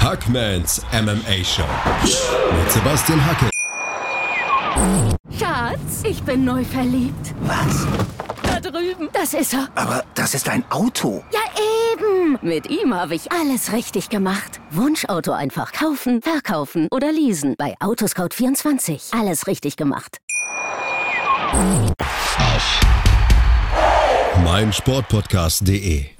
Hackmans MMA Show mit Sebastian Hacke. Schatz, ich bin neu verliebt. Was? Da drüben. Das ist er. Aber das ist ein Auto. Ja, eben. Mit ihm habe ich alles richtig gemacht. Wunschauto einfach kaufen, verkaufen oder leasen. Bei Autoscout24. Alles richtig gemacht. Mein Sportpodcast.de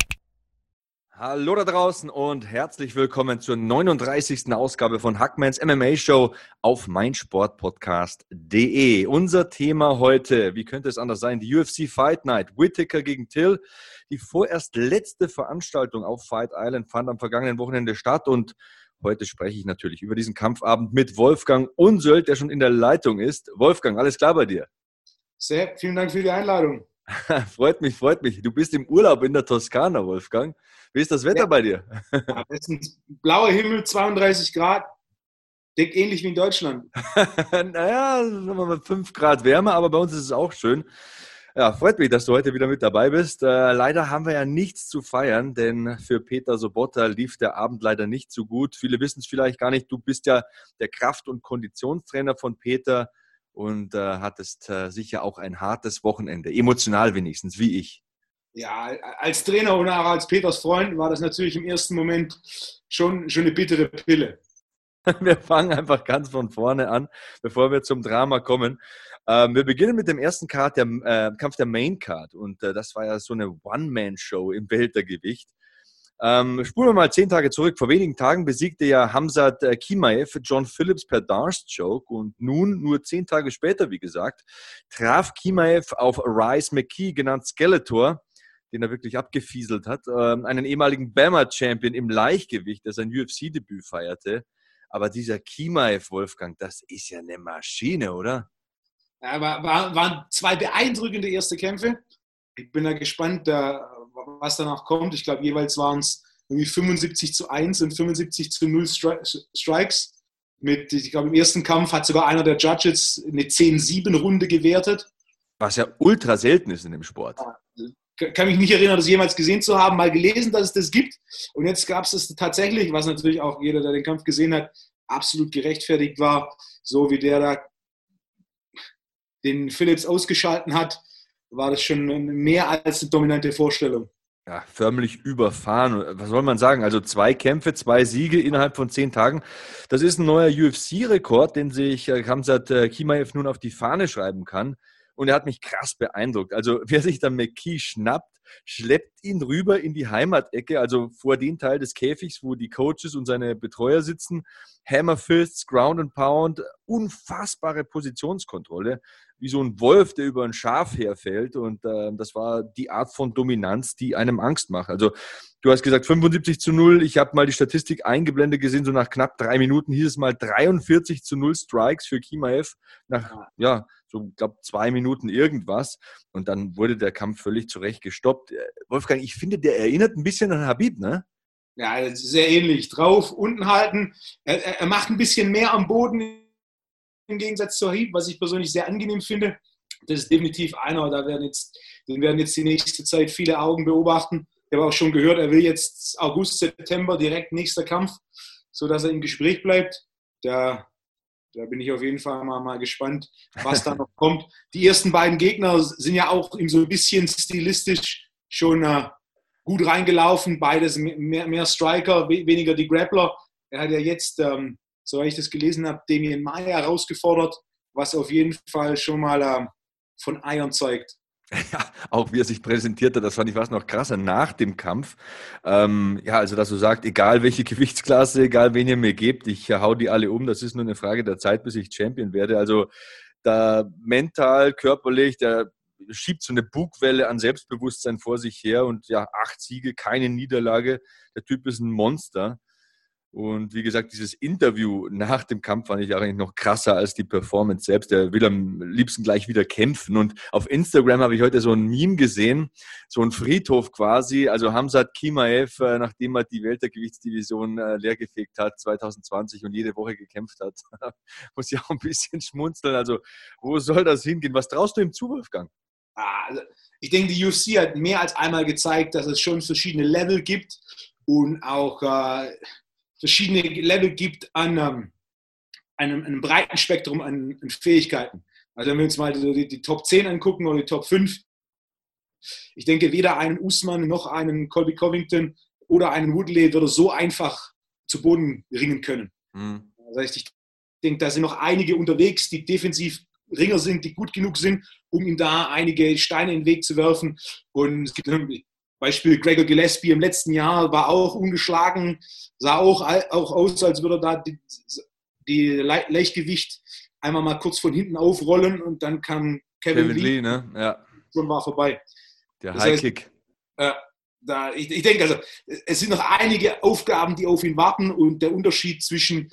Hallo da draußen und herzlich willkommen zur 39. Ausgabe von Hackmans MMA Show auf meinsportpodcast.de. Unser Thema heute, wie könnte es anders sein, die UFC Fight Night, Whittaker gegen Till. Die vorerst letzte Veranstaltung auf Fight Island fand am vergangenen Wochenende statt und heute spreche ich natürlich über diesen Kampfabend mit Wolfgang Unsöld, der schon in der Leitung ist. Wolfgang, alles klar bei dir? Sehr, vielen Dank für die Einladung. freut mich, freut mich. Du bist im Urlaub in der Toskana, Wolfgang. Wie ist das Wetter ja. bei dir? Ja, es ist blauer Himmel, 32 Grad. Denkt ähnlich wie in Deutschland. naja, mal 5 Grad wärmer, aber bei uns ist es auch schön. Ja, freut mich, dass du heute wieder mit dabei bist. Äh, leider haben wir ja nichts zu feiern, denn für Peter Sobotta lief der Abend leider nicht so gut. Viele wissen es vielleicht gar nicht. Du bist ja der Kraft- und Konditionstrainer von Peter und äh, hattest äh, sicher auch ein hartes Wochenende, emotional wenigstens, wie ich. Ja, als Trainer und auch als Peters Freund war das natürlich im ersten Moment schon, schon eine bittere Pille. Wir fangen einfach ganz von vorne an, bevor wir zum Drama kommen. Ähm, wir beginnen mit dem ersten Card, der, äh, Kampf der Main Card. Und äh, das war ja so eine One-Man-Show im Weltergewicht. Ähm, spulen wir mal zehn Tage zurück. Vor wenigen Tagen besiegte ja Hamzat äh, Kimaev John Phillips per Darce-Choke und nun, nur zehn Tage später, wie gesagt, traf Kimaev auf Rice McKee, genannt Skeletor, den er wirklich abgefieselt hat, ähm, einen ehemaligen Bama-Champion im Leichtgewicht, der sein UFC-Debüt feierte. Aber dieser Kimaev, Wolfgang, das ist ja eine Maschine, oder? Ja, war, war, waren zwei beeindruckende erste Kämpfe. Ich bin da gespannt, da was danach kommt. Ich glaube, jeweils waren es irgendwie 75 zu 1 und 75 zu 0 Strikes. Mit, ich glaube, im ersten Kampf hat sogar einer der Judges eine 10-7-Runde gewertet. Was ja ultra selten ist in dem Sport. Kann mich nicht erinnern, das jemals gesehen zu haben, mal gelesen, dass es das gibt. Und jetzt gab es es tatsächlich, was natürlich auch jeder, der den Kampf gesehen hat, absolut gerechtfertigt war. So wie der da den Phillips ausgeschalten hat, war das schon mehr als eine dominante Vorstellung. Ja, förmlich überfahren. Was soll man sagen? Also zwei Kämpfe, zwei Siege innerhalb von zehn Tagen. Das ist ein neuer UFC-Rekord, den sich äh, Kamsat äh, Kimaev nun auf die Fahne schreiben kann. Und er hat mich krass beeindruckt. Also wer sich dann McKee schnappt, schleppt ihn rüber in die Heimatecke, also vor den Teil des Käfigs, wo die Coaches und seine Betreuer sitzen. Hammerfists, Ground and Pound, unfassbare Positionskontrolle wie so ein Wolf, der über ein Schaf herfällt. Und äh, das war die Art von Dominanz, die einem Angst macht. Also du hast gesagt 75 zu 0. Ich habe mal die Statistik eingeblendet gesehen, so nach knapp drei Minuten hieß es mal 43 zu 0 Strikes für Kimaev. Nach, ja, so, glaube zwei Minuten irgendwas. Und dann wurde der Kampf völlig zurecht gestoppt. Äh, Wolfgang, ich finde, der erinnert ein bisschen an Habib, ne? Ja, sehr ähnlich. Drauf, unten halten. Er, er macht ein bisschen mehr am Boden im Gegensatz zu Habib, was ich persönlich sehr angenehm finde. Das ist definitiv einer, da werden jetzt, den werden jetzt die nächste Zeit viele Augen beobachten. Ich habe auch schon gehört, er will jetzt August, September direkt nächster Kampf, sodass er im Gespräch bleibt. Da, da bin ich auf jeden Fall mal, mal gespannt, was da noch kommt. Die ersten beiden Gegner sind ja auch ihm so ein bisschen stilistisch schon äh, gut reingelaufen. Beides mehr, mehr Striker, weniger die Grappler. Er hat ja jetzt ähm, so ich das gelesen habe, Damien Maya herausgefordert, was auf jeden Fall schon mal äh, von Eiern zeugt. Ja, auch wie er sich präsentierte, das fand ich fast noch krasser nach dem Kampf. Ähm, ja, also dass du sagst, egal welche Gewichtsklasse, egal wen ihr mir gebt, ich hau die alle um, das ist nur eine Frage der Zeit, bis ich Champion werde. Also da mental, körperlich, der schiebt so eine Bugwelle an Selbstbewusstsein vor sich her und ja, acht Siege, keine Niederlage. Der Typ ist ein Monster. Und wie gesagt, dieses Interview nach dem Kampf fand ich eigentlich noch krasser als die Performance selbst. Der will am liebsten gleich wieder kämpfen. Und auf Instagram habe ich heute so ein Meme gesehen, so ein Friedhof quasi. Also Hamzat Kimaev, äh, nachdem er die Weltergewichtsdivision äh, leergefegt hat 2020 und jede Woche gekämpft hat, muss ich auch ein bisschen schmunzeln. Also wo soll das hingehen? Was traust du im Zuwurfgang? Ah, also ich denke, die UFC hat mehr als einmal gezeigt, dass es schon verschiedene Level gibt und auch äh, verschiedene Level gibt an ähm, einem, einem, breiten Spektrum an, an, Fähigkeiten. Also wenn wir uns mal die, die, Top 10 angucken oder die Top 5, ich denke, weder einen Usman noch einen Colby Covington oder einen Woodley würde so einfach zu Boden ringen können. Mhm. Das heißt, ich denke, da sind noch einige unterwegs, die defensiv Ringer sind, die gut genug sind, um ihm da einige Steine in den Weg zu werfen. Und es gibt Beispiel Gregor Gillespie im letzten Jahr, war auch ungeschlagen, sah auch, auch aus, als würde er da die, die Leichtgewicht einmal mal kurz von hinten aufrollen und dann kam Kevin, Kevin Lee, Lee ne? ja. schon war vorbei. Der High Kick. Heißt, äh, da, ich, ich, denke, also, es sind noch einige Aufgaben, die auf ihn warten und der Unterschied zwischen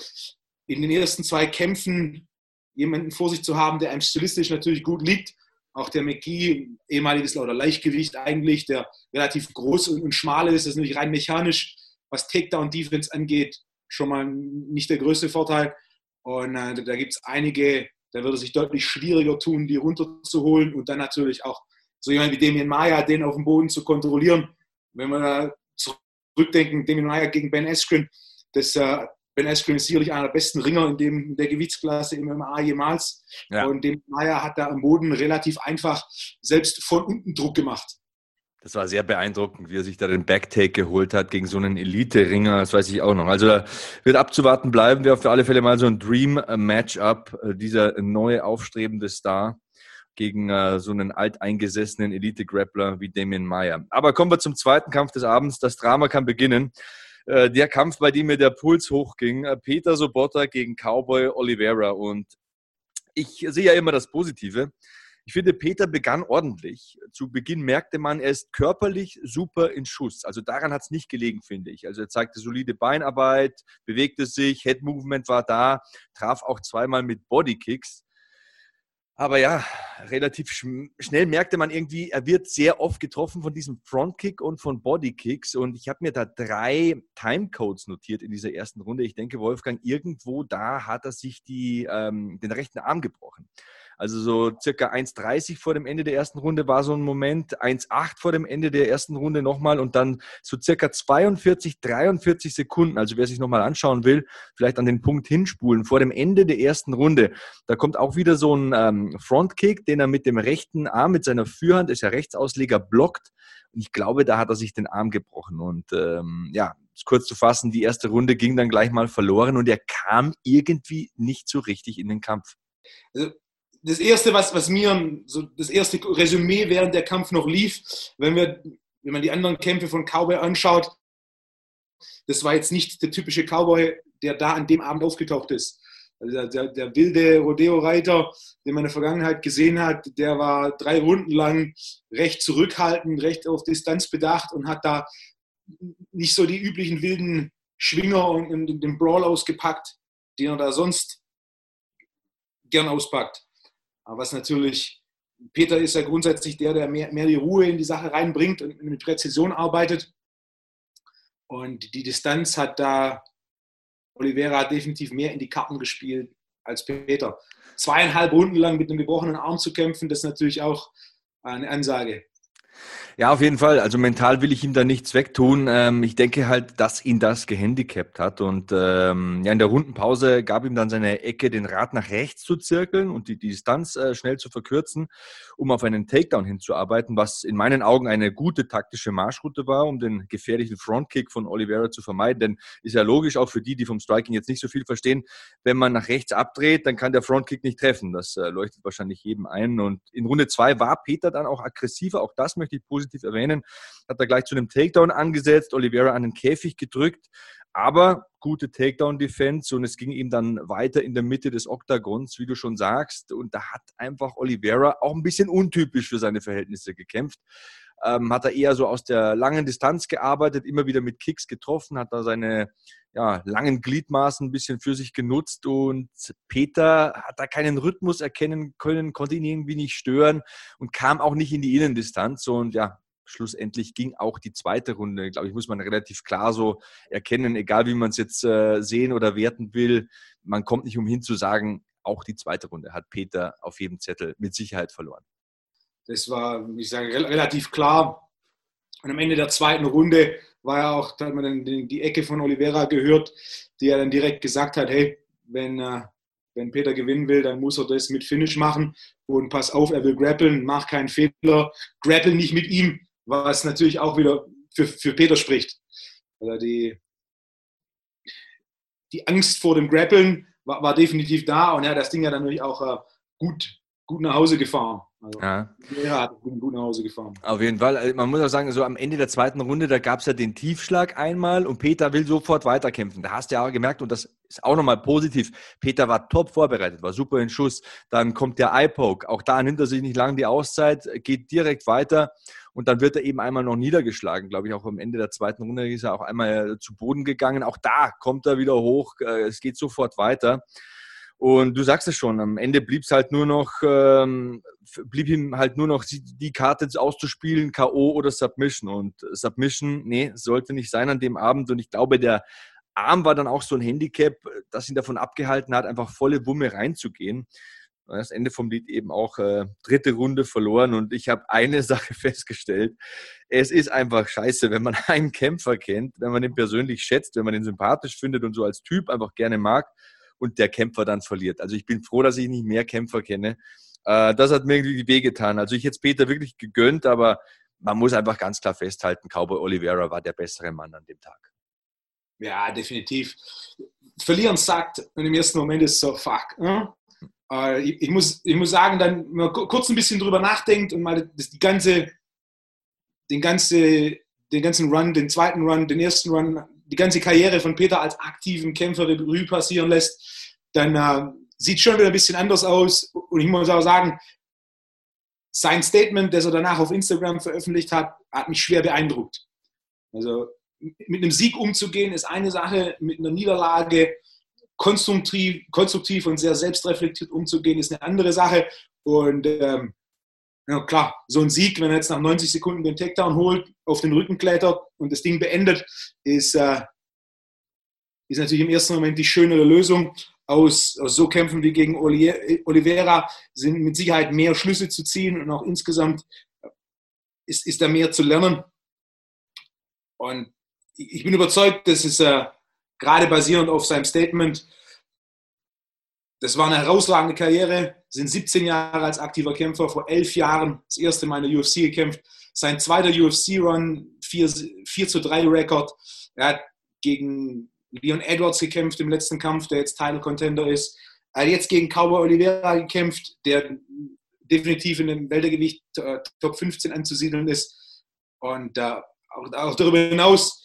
in den ersten zwei Kämpfen jemanden vor sich zu haben, der einem stilistisch natürlich gut liegt. Auch der McGee, ehemaliges oder Leichtgewicht eigentlich, der relativ groß und, und schmal ist, ist natürlich rein mechanisch, was Takedown-Defense angeht, schon mal nicht der größte Vorteil. Und äh, da gibt es einige, da würde es sich deutlich schwieriger tun, die runterzuholen und dann natürlich auch so jemand wie Damien Maya, den auf dem Boden zu kontrollieren. Wenn wir da zurückdenken, Damien Maya gegen Ben Askren, das äh, Ben Askren ist sicherlich einer der besten Ringer in, dem, in der Gewichtsklasse im MMA jemals. Ja. Und dem Meier hat da am Boden relativ einfach selbst von unten Druck gemacht. Das war sehr beeindruckend, wie er sich da den Backtake geholt hat gegen so einen Elite-Ringer, das weiß ich auch noch. Also da wird abzuwarten bleiben, wäre auf alle Fälle mal so ein Dream-Matchup, äh, dieser neue aufstrebende Star gegen äh, so einen alteingesessenen Elite-Grappler wie Damien Meyer. Aber kommen wir zum zweiten Kampf des Abends. Das Drama kann beginnen. Äh, der Kampf, bei dem mir der Puls hochging. Äh, Peter Sobotta gegen Cowboy Oliveira. Und ich sehe ja immer das Positive. Ich finde, Peter begann ordentlich. Zu Beginn merkte man, er ist körperlich super in Schuss. Also daran hat es nicht gelegen, finde ich. Also er zeigte solide Beinarbeit, bewegte sich, Head Movement war da, traf auch zweimal mit Bodykicks. Aber ja, relativ schnell merkte man irgendwie, er wird sehr oft getroffen von diesem Frontkick und von Bodykicks. Und ich habe mir da drei Timecodes notiert in dieser ersten Runde. Ich denke, Wolfgang, irgendwo da hat er sich die, ähm, den rechten Arm gebrochen. Also so circa 1,30 vor dem Ende der ersten Runde war so ein Moment, 1,8 vor dem Ende der ersten Runde nochmal und dann so circa 42, 43 Sekunden. Also wer sich nochmal anschauen will, vielleicht an den Punkt hinspulen vor dem Ende der ersten Runde. Da kommt auch wieder so ein ähm, Frontkick, den er mit dem rechten Arm, mit seiner Führhand, ist ja Rechtsausleger, blockt. Und ich glaube, da hat er sich den Arm gebrochen. Und ähm, ja, kurz zu fassen, die erste Runde ging dann gleich mal verloren und er kam irgendwie nicht so richtig in den Kampf. Also das erste, was, was mir, so das erste Resümee während der Kampf noch lief, wenn wir, wenn man die anderen Kämpfe von Cowboy anschaut, das war jetzt nicht der typische Cowboy, der da an dem Abend aufgetaucht ist. Also der, der, wilde Rodeo-Reiter, den man in der Vergangenheit gesehen hat, der war drei Runden lang recht zurückhaltend, recht auf Distanz bedacht und hat da nicht so die üblichen wilden Schwinger und, und den Brawl ausgepackt, den er da sonst gern auspackt. Aber was natürlich, Peter ist ja grundsätzlich der, der mehr, mehr die Ruhe in die Sache reinbringt und mit Präzision arbeitet. Und die Distanz hat da Oliveira definitiv mehr in die Karten gespielt als Peter. Zweieinhalb Runden lang mit einem gebrochenen Arm zu kämpfen, das ist natürlich auch eine Ansage. Ja, auf jeden Fall. Also mental will ich ihm da nichts wegtun. Ähm, ich denke halt, dass ihn das gehandicapt hat. Und ähm, ja, in der Rundenpause gab ihm dann seine Ecke, den Rad nach rechts zu zirkeln und die, die Distanz äh, schnell zu verkürzen, um auf einen Takedown hinzuarbeiten, was in meinen Augen eine gute taktische Marschroute war, um den gefährlichen Frontkick von Oliveira zu vermeiden. Denn ist ja logisch, auch für die, die vom Striking jetzt nicht so viel verstehen, wenn man nach rechts abdreht, dann kann der Frontkick nicht treffen. Das äh, leuchtet wahrscheinlich jedem ein. Und in Runde zwei war Peter dann auch aggressiver. Auch das möchte ich positiv positiv erwähnen. Hat er gleich zu einem Takedown angesetzt, Oliveira an den Käfig gedrückt. Aber gute Takedown-Defense und es ging ihm dann weiter in der Mitte des Oktagons, wie du schon sagst. Und da hat einfach Oliveira auch ein bisschen untypisch für seine Verhältnisse gekämpft. Ähm, hat er eher so aus der langen Distanz gearbeitet, immer wieder mit Kicks getroffen, hat da seine ja, langen Gliedmaßen ein bisschen für sich genutzt und Peter hat da keinen Rhythmus erkennen können, konnte ihn irgendwie nicht stören und kam auch nicht in die Innendistanz und ja, schlussendlich ging auch die zweite Runde, glaube ich, muss man relativ klar so erkennen, egal wie man es jetzt äh, sehen oder werten will, man kommt nicht umhin zu sagen, auch die zweite Runde hat Peter auf jedem Zettel mit Sicherheit verloren. Das war, ich sage, relativ klar. Und am Ende der zweiten Runde war ja auch, da hat man dann die, Ecke von Oliveira gehört, die er dann direkt gesagt hat, hey, wenn, äh, wenn Peter gewinnen will, dann muss er das mit Finish machen und pass auf, er will grappeln, mach keinen Fehler, grapple nicht mit ihm, was natürlich auch wieder für, für Peter spricht. Also die, die Angst vor dem Grappeln war, war definitiv da und er hat das Ding ja dann natürlich auch äh, gut, gut nach Hause gefahren. Also, Ja. hat gut, gut nach Hause gefahren. Auf jeden Fall. Also Man muss auch sagen, so am Ende der zweiten Runde, da gab es ja den Tiefschlag einmal und Peter will sofort weiterkämpfen. Da hast du ja auch gemerkt, und das ist auch nochmal positiv. Peter war top vorbereitet, war super in Schuss. Dann kommt der Eye-Poke. Auch da nimmt er sich nicht lange die Auszeit, geht direkt weiter und dann wird er eben einmal noch niedergeschlagen. Glaube ich, auch am Ende der zweiten Runde ist er auch einmal zu Boden gegangen. Auch da kommt er wieder hoch. Äh, Es geht sofort weiter. Und du sagst es schon, am Ende blieb es halt nur noch, ähm, blieb ihm halt nur noch die, die Karte auszuspielen, K.O. oder Submission. Und Submission, nee, sollte nicht sein an dem Abend. Und ich glaube, der Arm war dann auch so ein Handicap, das ihn davon abgehalten hat, einfach volle Wumme reinzugehen. Das Ende vom Lied eben auch äh, dritte Runde verloren. Und ich habe eine Sache festgestellt. Es ist einfach scheiße, wenn man einen Kämpfer kennt, wenn man ihn persönlich schätzt, wenn man ihn sympathisch findet und so als Typ einfach gerne mag und der Kämpfer dann verliert. Also ich bin froh, dass ich nicht mehr Kämpfer kenne. Äh, das hat mir irgendwie wehgetan. Also ich hätte Peter wirklich gegönnt, aber man muss einfach ganz klar festhalten, Cowboy Oliveira war der bessere Mann an dem Tag. Ja, definitiv. Verlieren sagt und im ersten Moment ist so, fuck. Ne? Äh, ich, muss, ich muss sagen, dann wenn man ku- kurz ein bisschen drüber nachdenkt und mal das, die ganze, den, ganze, den ganzen Run, den zweiten Run, den ersten Run, die ganze Karriere von Peter als aktiven Kämpfer Revue passieren lässt, dann äh, sieht schon wieder ein bisschen anders aus. Und ich muss auch sagen, sein Statement, das er danach auf Instagram veröffentlicht hat, hat mich schwer beeindruckt. Also mit einem Sieg umzugehen ist eine Sache, mit einer Niederlage konstruktiv, konstruktiv und sehr selbstreflektiert umzugehen ist eine andere Sache. Und ähm, ja, klar, so ein Sieg, wenn er jetzt nach 90 Sekunden den Takedown holt, auf den Rücken klettert und das Ding beendet, ist, äh, ist natürlich im ersten Moment die schönere Lösung. Aus, aus so Kämpfen wie gegen Oli- Oliveira sind mit Sicherheit mehr Schlüsse zu ziehen und auch insgesamt ist, ist da mehr zu lernen. Und ich ich bin überzeugt, dass es äh, gerade basierend auf seinem Statement, das war eine herausragende Karriere, sind 17 Jahre als aktiver Kämpfer, vor elf Jahren das erste Mal in der UFC gekämpft. Sein zweiter UFC-Run, 4, 4 zu 3 Rekord. Er hat gegen Leon Edwards gekämpft im letzten Kampf, der jetzt Title Contender ist. Er hat jetzt gegen Cowboy Oliveira gekämpft, der definitiv in dem Weltergewicht äh, Top 15 anzusiedeln ist. Und äh, auch, auch darüber hinaus,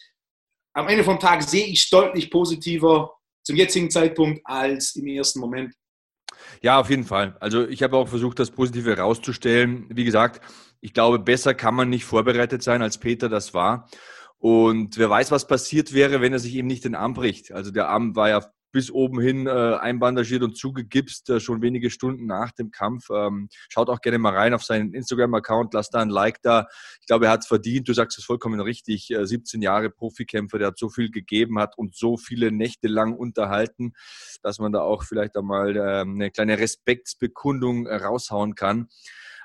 am Ende vom Tag sehe ich deutlich positiver zum jetzigen Zeitpunkt als im ersten Moment. Ja, auf jeden Fall. Also ich habe auch versucht, das Positive rauszustellen. Wie gesagt, ich glaube, besser kann man nicht vorbereitet sein, als Peter das war. Und wer weiß, was passiert wäre, wenn er sich eben nicht den Arm bricht. Also der Arm war ja bis oben hin äh, einbandagiert und zugegipst, äh, schon wenige Stunden nach dem Kampf. Ähm, schaut auch gerne mal rein auf seinen Instagram-Account, lasst da ein Like da. Ich glaube, er hat es verdient. Du sagst es vollkommen richtig. Äh, 17 Jahre Profikämpfer, der hat so viel gegeben, hat und so viele Nächte lang unterhalten, dass man da auch vielleicht einmal äh, eine kleine Respektsbekundung äh, raushauen kann.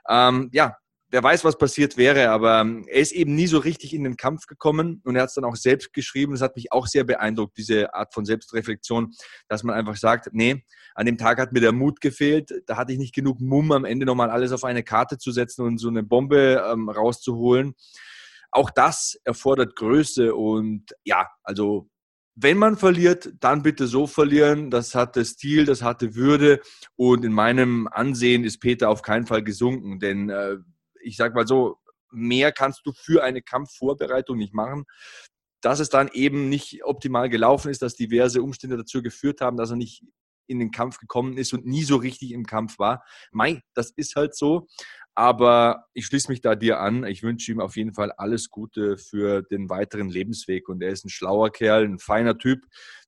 Ähm, ja, wer weiß, was passiert wäre, aber ähm, er ist eben nie so richtig in den Kampf gekommen und er hat es dann auch selbst geschrieben. Das hat mich auch sehr beeindruckt, diese Art von Selbstreflexion, dass man einfach sagt, nee, an dem Tag hat mir der Mut gefehlt, da hatte ich nicht genug Mumm, am Ende nochmal alles auf eine Karte zu setzen und so eine Bombe ähm, rauszuholen. Auch das erfordert Größe und ja, also wenn man verliert, dann bitte so verlieren. Das hatte Stil, das hatte Würde und in meinem Ansehen ist Peter auf keinen Fall gesunken, denn äh, ich sag mal so, mehr kannst du für eine Kampfvorbereitung nicht machen. Dass es dann eben nicht optimal gelaufen ist, dass diverse Umstände dazu geführt haben, dass er nicht in den Kampf gekommen ist und nie so richtig im Kampf war. Mei, das ist halt so. Aber ich schließe mich da dir an. Ich wünsche ihm auf jeden Fall alles Gute für den weiteren Lebensweg. Und er ist ein schlauer Kerl, ein feiner Typ,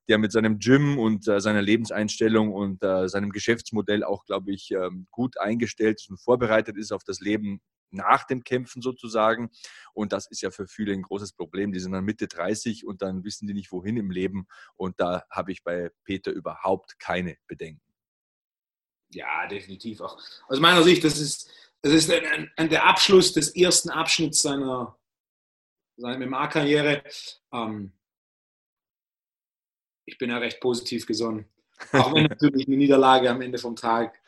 der mit seinem Gym und äh, seiner Lebenseinstellung und äh, seinem Geschäftsmodell auch, glaube ich, ähm, gut eingestellt und vorbereitet ist auf das Leben nach dem Kämpfen sozusagen. Und das ist ja für viele ein großes Problem. Die sind dann Mitte 30 und dann wissen die nicht, wohin im Leben. Und da habe ich bei Peter überhaupt keine Bedenken. Ja, definitiv auch. Aus meiner Sicht, das ist, das ist ein, ein, der Abschluss des ersten Abschnitts seiner, seine MMA-Karriere. Ähm, ich bin ja recht positiv gesonnen. Auch wenn natürlich eine Niederlage am Ende vom Tag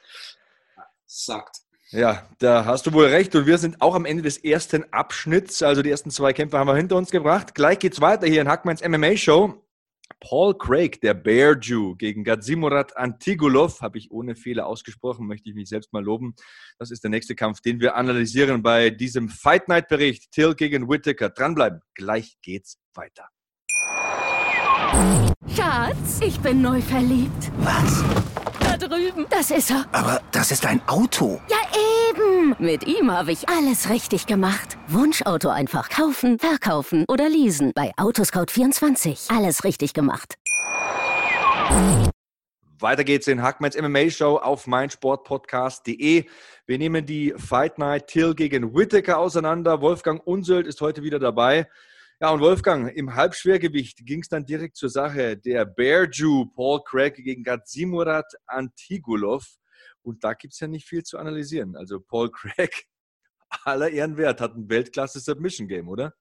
sagt. Ja, da hast du wohl recht. Und wir sind auch am Ende des ersten Abschnitts. Also die ersten zwei Kämpfe haben wir hinter uns gebracht. Gleich geht's weiter hier in Hackmanns MMA-Show. Paul Craig, der Bear Jew, gegen Gazimurat Antigulov, habe ich ohne Fehler ausgesprochen, möchte ich mich selbst mal loben. Das ist der nächste Kampf, den wir analysieren bei diesem Fight Night Bericht. Till gegen Whittaker. Dranbleiben, gleich geht's weiter. Schatz, ich bin neu verliebt. Was? Drüben. Das ist er. Aber das ist ein Auto. Ja, eben. Mit ihm habe ich alles richtig gemacht. Wunschauto einfach kaufen, verkaufen oder leasen. Bei Autoscout24. Alles richtig gemacht. Weiter geht's in Hackmans MMA Show auf meinsportpodcast.de. Wir nehmen die Fight Night Till gegen Whittaker auseinander. Wolfgang Unsöld ist heute wieder dabei. Ja, und Wolfgang, im Halbschwergewicht ging es dann direkt zur Sache. Der Bear Jew Paul Craig gegen Gazimurat Antigulov. Und da gibt es ja nicht viel zu analysieren. Also Paul Craig, aller Ehren wert, hat ein Weltklasse-Submission-Game, oder?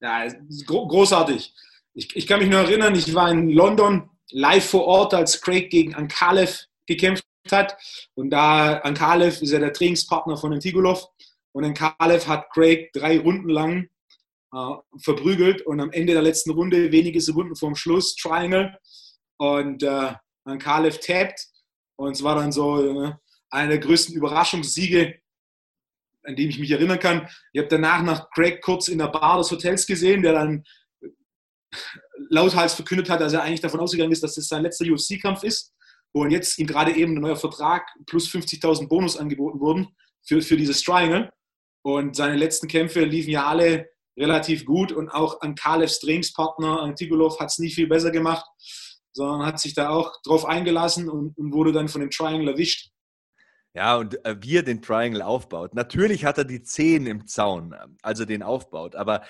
Ja, gro großartig. Ich, ich, kann mich nur erinnern, ich war in London live vor Ort, als Craig gegen Ankalev gekämpft hat. Und da Ankalev ist ja der Trainingspartner von Antigulov. Und Ankalev hat Craig drei Runden lang äh, verprügelt und am Ende der letzten Runde, wenige Sekunden vorm Schluss, Triangle und äh, dann Kalev tappt und es war dann so äh, einer der größten Überraschungssiege, an dem ich mich erinnern kann. Ich habe danach nach Craig kurz in der Bar des Hotels gesehen, der dann lauthals verkündet hat, dass er eigentlich davon ausgegangen ist, dass das sein letzter UFC-Kampf ist und jetzt ihm gerade eben ein neuer Vertrag plus 50.000 Bonus angeboten wurden für, für dieses Triangle. Und seine letzten Kämpfe liefen ja alle relativ gut und auch an Kalevs Trainingspartner Antigulov hat es nicht viel besser gemacht, sondern hat sich da auch drauf eingelassen und, und wurde dann von dem Triangle erwischt. Ja, und äh, wie er den Triangle aufbaut. Natürlich hat er die Zehen im Zaun, also den aufbaut, aber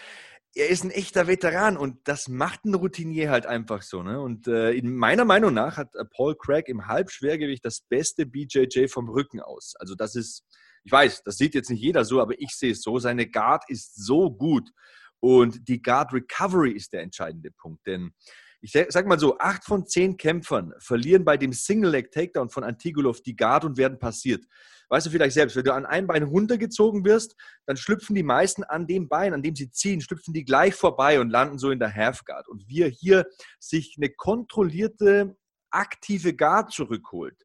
er ist ein echter Veteran und das macht ein Routinier halt einfach so. Ne? Und äh, in meiner Meinung nach hat äh, Paul Craig im Halbschwergewicht das beste BJJ vom Rücken aus. Also das ist ich weiß, das sieht jetzt nicht jeder so, aber ich sehe es so. Seine Guard ist so gut. Und die Guard Recovery ist der entscheidende Punkt. Denn ich sag mal so, acht von zehn Kämpfern verlieren bei dem Single-Leg-Takedown von Antigulov die Guard und werden passiert. Weißt du vielleicht selbst, wenn du an einem Bein runtergezogen wirst, dann schlüpfen die meisten an dem Bein, an dem sie ziehen, schlüpfen die gleich vorbei und landen so in der Half-Guard. Und wir hier sich eine kontrollierte, aktive Guard zurückholt,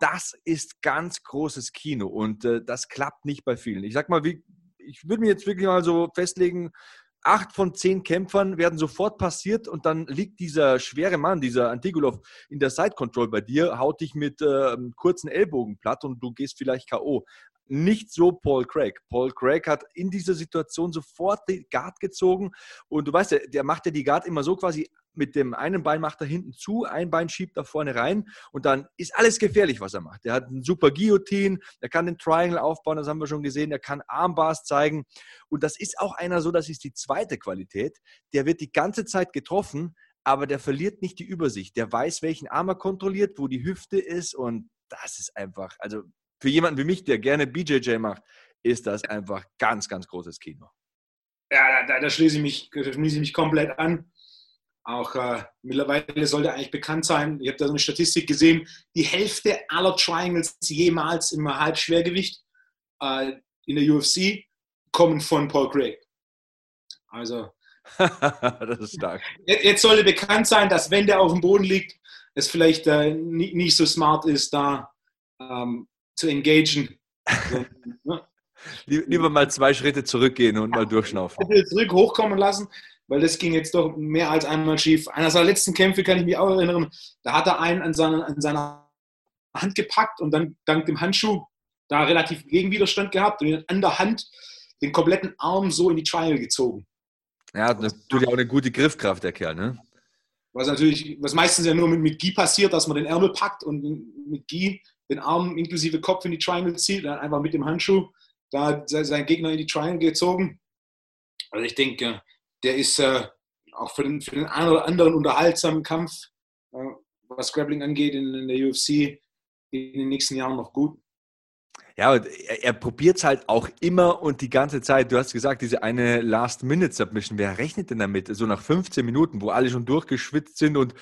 das ist ganz großes Kino und äh, das klappt nicht bei vielen. Ich sag mal, wie, ich würde mir jetzt wirklich mal so festlegen, acht von zehn Kämpfern werden sofort passiert und dann liegt dieser schwere Mann, dieser Antigulov, in der Side Control bei dir, haut dich mit äh, kurzen Ellbogen platt und du gehst vielleicht K.O. Nicht so Paul Craig. Paul Craig hat in dieser Situation sofort die Guard gezogen und du weißt, der, der macht ja die Guard immer so quasi mit dem einen Bein macht er hinten zu, ein Bein schiebt da vorne rein und dann ist alles gefährlich, was er macht. Er hat einen super Guillotine, er kann den Triangle aufbauen, das haben wir schon gesehen, er kann Armbars zeigen und das ist auch einer so, das ist die zweite Qualität, der wird die ganze Zeit getroffen, aber der verliert nicht die Übersicht. Der weiß, welchen Arm er kontrolliert, wo die Hüfte ist und das ist einfach, also für jemanden wie mich, der gerne BJJ macht, ist das einfach ganz, ganz großes Kino. Ja, da, da schließe, ich mich, schließe ich mich komplett an. Auch äh, mittlerweile sollte eigentlich bekannt sein, ich habe da so eine Statistik gesehen, die Hälfte aller Triangles jemals im Halbschwergewicht äh, in der UFC kommen von Paul Craig. Also, das ist stark. Jetzt, sollte bekannt sein, dass wenn der auf dem Boden liegt, es vielleicht äh, nicht, nicht, so smart ist, da ähm, zu engagen. So, ne? Lieber mal zwei Schritte zurückgehen und mal durchschnaufen. Zurück hochkommen lassen, weil das ging jetzt doch mehr als einmal schief. Einer seiner letzten Kämpfe kann ich mich auch erinnern, da hat er einen an, seine, an seiner Hand gepackt und dann dank dem Handschuh da relativ Gegenwiderstand gehabt und an der Hand den kompletten Arm so in die Triangle gezogen. Ja, hat natürlich auch eine gute Griffkraft, der Kerl, ne? Was natürlich, was meistens ja nur mit, mit Gi passiert, dass man den Ärmel packt und mit Gi den Arm inklusive Kopf in die Triangle zieht, dann einfach mit dem Handschuh da seinen Gegner in die Triangle gezogen. Also ich denke, der ist äh, auch für den, für den einen oder anderen unterhaltsamen Kampf, äh, was Grappling angeht, in, in, der UFC in den nächsten Jahren noch gut. Ja, er, er probiert es halt auch immer und die ganze Zeit. Du hast gesagt, diese eine Last-Minute-Submission, wer rechnet denn damit? So nach 15 Minuten, wo alle schon durchgeschwitzt sind und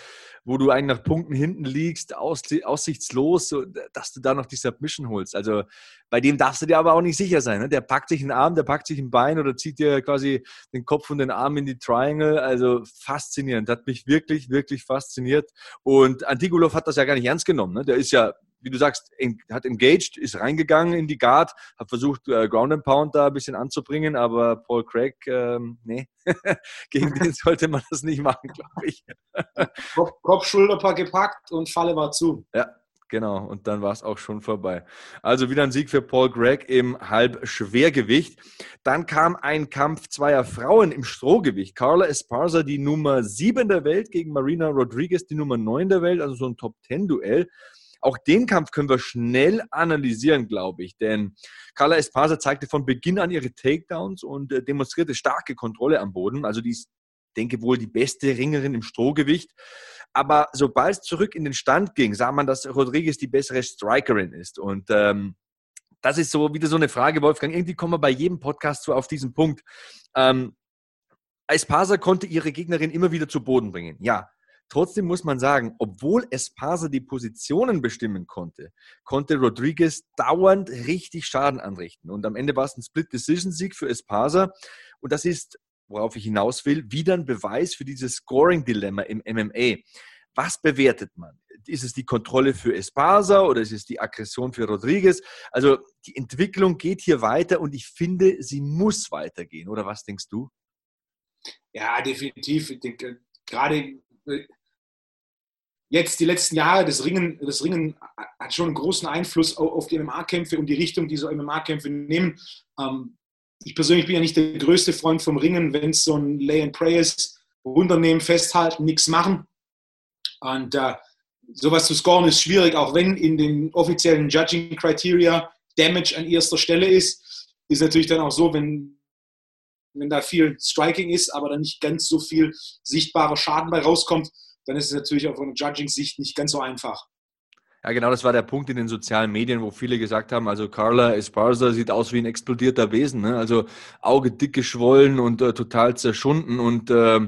wo du eigentlich nach Punkten hinten liegst, aus, aussichtslos, so, dass du da noch die Submission holst. Also bei dem darfst du dir aber auch nicht sicher sein. Ne? Der packt sich einen Arm, der packt sich ein Bein oder zieht dir quasi den Kopf und den Arm in die Triangle. Also faszinierend. Hat mich wirklich, wirklich fasziniert. Und Antigulov hat das ja gar nicht ernst genommen. Ne? Der ist ja wie du sagst, hat engaged, ist reingegangen in die Guard, hat versucht, äh, Ground and Pound da ein bisschen anzubringen, aber Paul Craig, ähm, nee, gegen den sollte man das nicht machen, glaube ich. Kopf, Kopf, Schulterpaar gepackt und Falle war zu. Ja, Genau, und dann war es auch schon vorbei. Also wieder ein Sieg für Paul Gregg im Halbschwergewicht. Dann kam ein Kampf zweier Frauen im Strohgewicht. Carla Esparza, die Nummer 7 der Welt, gegen Marina Rodriguez, die Nummer 9 der Welt, also so ein Top-10-Duell. Auch den Kampf können wir schnell analysieren, glaube ich, denn Carla Esparza zeigte von Beginn an ihre Takedowns und äh, demonstrierte starke Kontrolle am Boden. Also die ist, denke wohl, die beste Ringerin im Strohgewicht. Aber sobald es zurück in den Stand ging, sah man, dass Rodriguez die bessere Strikerin ist. Und ähm, das ist so wieder so eine Frage, Wolfgang. Irgendwie kommen wir bei jedem Podcast so auf diesen Punkt. Ähm, Esparza konnte ihre Gegnerin immer wieder zu Boden bringen. Ja, Trotzdem muss man sagen, obwohl Esparza die Positionen bestimmen konnte, konnte Rodriguez dauernd richtig Schaden anrichten. Und am Ende war es ein Split-Decision-Sieg für Esparza. Und das ist, worauf ich hinaus will, wieder ein Beweis für dieses Scoring-Dilemma im MMA. Was bewertet man? Ist es die Kontrolle für Esparza oder ist es die Aggression für Rodriguez? Also die Entwicklung geht hier weiter und ich finde, sie muss weitergehen. Oder was denkst du? Ja, definitiv. Ich denke, gerade jetzt die letzten Jahre, das Ringen, das Ringen hat schon einen großen Einfluss auf die MMA-Kämpfe und die Richtung, die so MMA-Kämpfe nehmen. Ähm, ich persönlich bin ja nicht der größte Freund vom Ringen, wenn es so ein Lay and Pray ist, runternehmen, festhalten, nichts machen. Und äh, sowas zu scoren ist schwierig, auch wenn in den offiziellen Judging Criteria Damage an erster Stelle ist. Ist natürlich dann auch so, wenn, wenn da viel Striking ist, aber dann nicht ganz so viel sichtbarer Schaden bei rauskommt, dann ist es natürlich auch von Judging-Sicht nicht ganz so einfach. Ja, genau, das war der Punkt in den sozialen Medien, wo viele gesagt haben, also Carla Esparza sieht aus wie ein explodierter Wesen, ne? also Auge dick geschwollen und äh, total zerschunden und äh,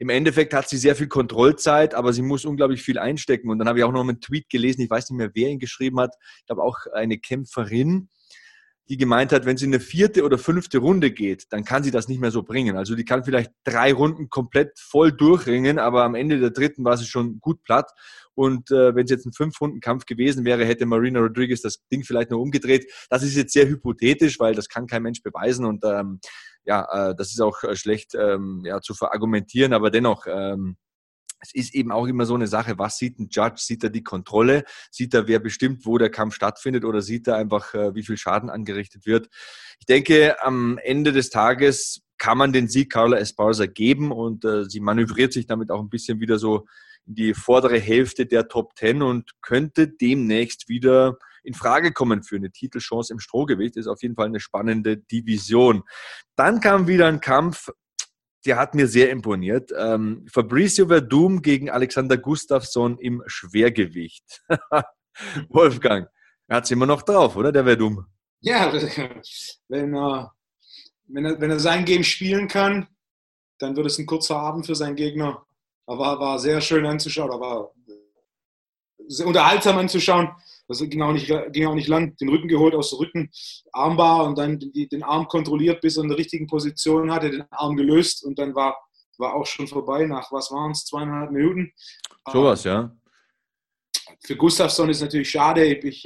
im Endeffekt hat sie sehr viel Kontrollzeit, aber sie muss unglaublich viel einstecken und dann habe ich auch noch einen Tweet gelesen, ich weiß nicht mehr, wer ihn geschrieben hat, ich glaube auch eine Kämpferin, die gemeint hat, wenn sie in eine vierte oder fünfte Runde geht, dann kann sie das nicht mehr so bringen. Also die kann vielleicht drei Runden komplett voll durchringen, aber am Ende der dritten war sie schon gut platt. Und äh, wenn es jetzt ein Fünf-Runden-Kampf gewesen wäre, hätte Marina Rodriguez das Ding vielleicht noch umgedreht. Das ist jetzt sehr hypothetisch, weil das kann kein Mensch beweisen und ähm, ja, äh, das ist auch äh, schlecht ähm, ja, zu verargumentieren, aber dennoch ähm, es ist eben auch immer so eine Sache, was sieht ein Judge? Sieht er die Kontrolle? Sieht er, wer bestimmt, wo der Kampf stattfindet? Oder sieht er einfach, äh, wie viel Schaden angerichtet wird? Ich denke, am Ende des Tages kann man den Sieg Carla Esparza geben und äh, sie manövriert sich damit auch ein bisschen wieder so in die vordere Hälfte der Top Ten und könnte demnächst wieder in Frage kommen für eine Titelchance im Strohgewicht. Ist auf jeden Fall eine spannende Division. Dann kam wieder ein Kampf, der hat mir sehr imponiert. Ähm, Fabricio Verdum gegen Alexander Gustafsson im Schwergewicht. Wolfgang, er hat es immer noch drauf, oder der Verdum? Ja, wenn er, wenn, er, wenn er sein Game spielen kann, dann wird es ein kurzer Abend für seinen Gegner. Aber war, sehr schön anzuschauen, aber unterhaltsam anzuschauen. Das ging auch, nicht, ging auch nicht lang. Den Rücken geholt aus dem Rücken, Armbar und dann den Arm kontrolliert, bis er in der richtigen Position hatte, den Arm gelöst und dann war, war auch schon vorbei nach, was waren es, zweieinhalb Minuten. Sowas, ja. Für Gustafsson ist natürlich schade. Ich,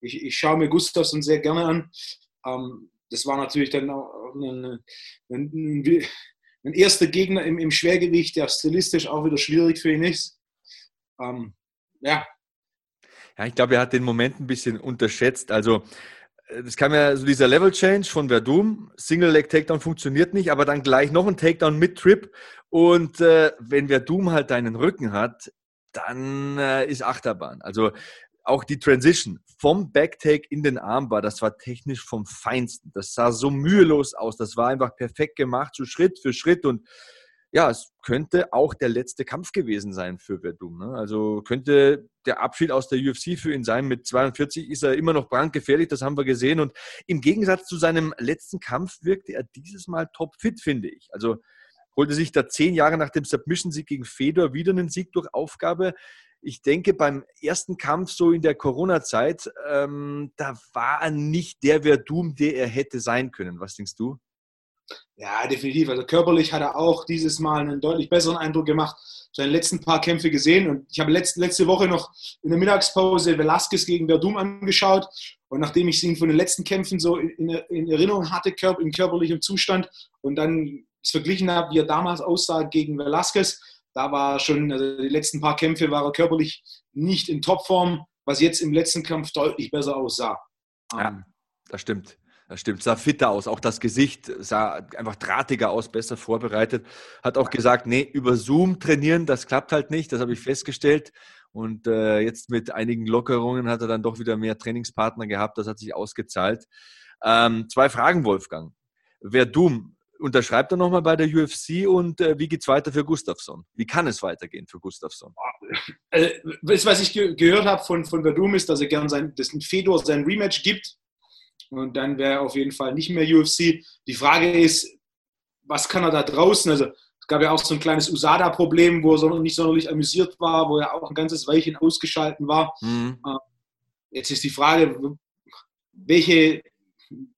ich, ich schaue mir Gustafsson sehr gerne an. Ähm, das war natürlich dann auch ein, ein, ein, ein erster Gegner im, im, Schwergewicht, der stilistisch auch wieder schwierig für ihn ist. Ähm, ja, ja, ich glaube, er hat den Moment ein bisschen unterschätzt. Also, äh, das kam ja so dieser Level Change von Verdum. Single Leg Takedown funktioniert nicht, aber dann gleich noch ein Takedown mit Trip. Und äh, wenn Verdum halt deinen Rücken hat, dann äh, ist Achterbahn. Also auch die Transition vom Backtake in den Armbar, das war technisch vom Feinsten. Das sah so mühelos aus. Das war einfach perfekt gemacht, so Schritt für Schritt. Und ja, es könnte auch der letzte Kampf gewesen sein für Verdum. Ne? Also könnte der Abschied aus der UFC für ihn sein. Mit 42 ist er immer noch brandgefährlich, das haben wir gesehen. Und im Gegensatz zu seinem letzten Kampf wirkte er dieses Mal topfit, finde ich. Also holte sich da zehn Jahre nach dem Submission-Sieg gegen Fedor wieder einen Sieg durch Aufgabe. Ich denke, beim ersten Kampf, so in der Corona-Zeit, ähm, da war er nicht der Verdum, der er hätte sein können. Was denkst du? Ja, definitiv. Also körperlich hat er auch dieses Mal einen deutlich besseren Eindruck gemacht. Seine letzten paar Kämpfe gesehen und ich habe letzte, letzte Woche noch in der Mittagspause Velasquez gegen Verdum angeschaut und nachdem ich ihn von den letzten Kämpfen so in, in Erinnerung hatte, körp, in körperlichem Zustand und dann es verglichen habe, wie er damals aussah gegen Velasquez, da war schon, also die letzten paar Kämpfe war er körperlich nicht in Topform, was jetzt im letzten Kampf deutlich besser aussah. Ja, das stimmt. Das stimmt, sah fitter aus. Auch das Gesicht sah einfach drahtiger aus, besser vorbereitet. Hat auch gesagt, nee, über Zoom trainieren, das klappt halt nicht. Das habe ich festgestellt. Und äh, jetzt mit einigen Lockerungen hat er dann doch wieder mehr Trainingspartner gehabt. Das hat sich ausgezahlt. Ähm, zwei Fragen, Wolfgang. Wer Doom unterschreibt er nochmal bei der UFC und äh, wie geht es weiter für Gustafsson? Wie kann es weitergehen für Gustafsson? Also, was ich ge gehört habe von, von Verdum ist, dass er gern sein, dass Fedor sein Rematch gibt und dann wäre auf jeden Fall nicht mehr UFC. Die Frage ist, was kann er da draußen? Also es gab ja auch so ein kleines USADA-Problem, wo er nicht sonderlich amüsiert war, wo er auch ein ganzes Weilchen ausgeschalten war. Mhm. Äh, jetzt ist die Frage, welche,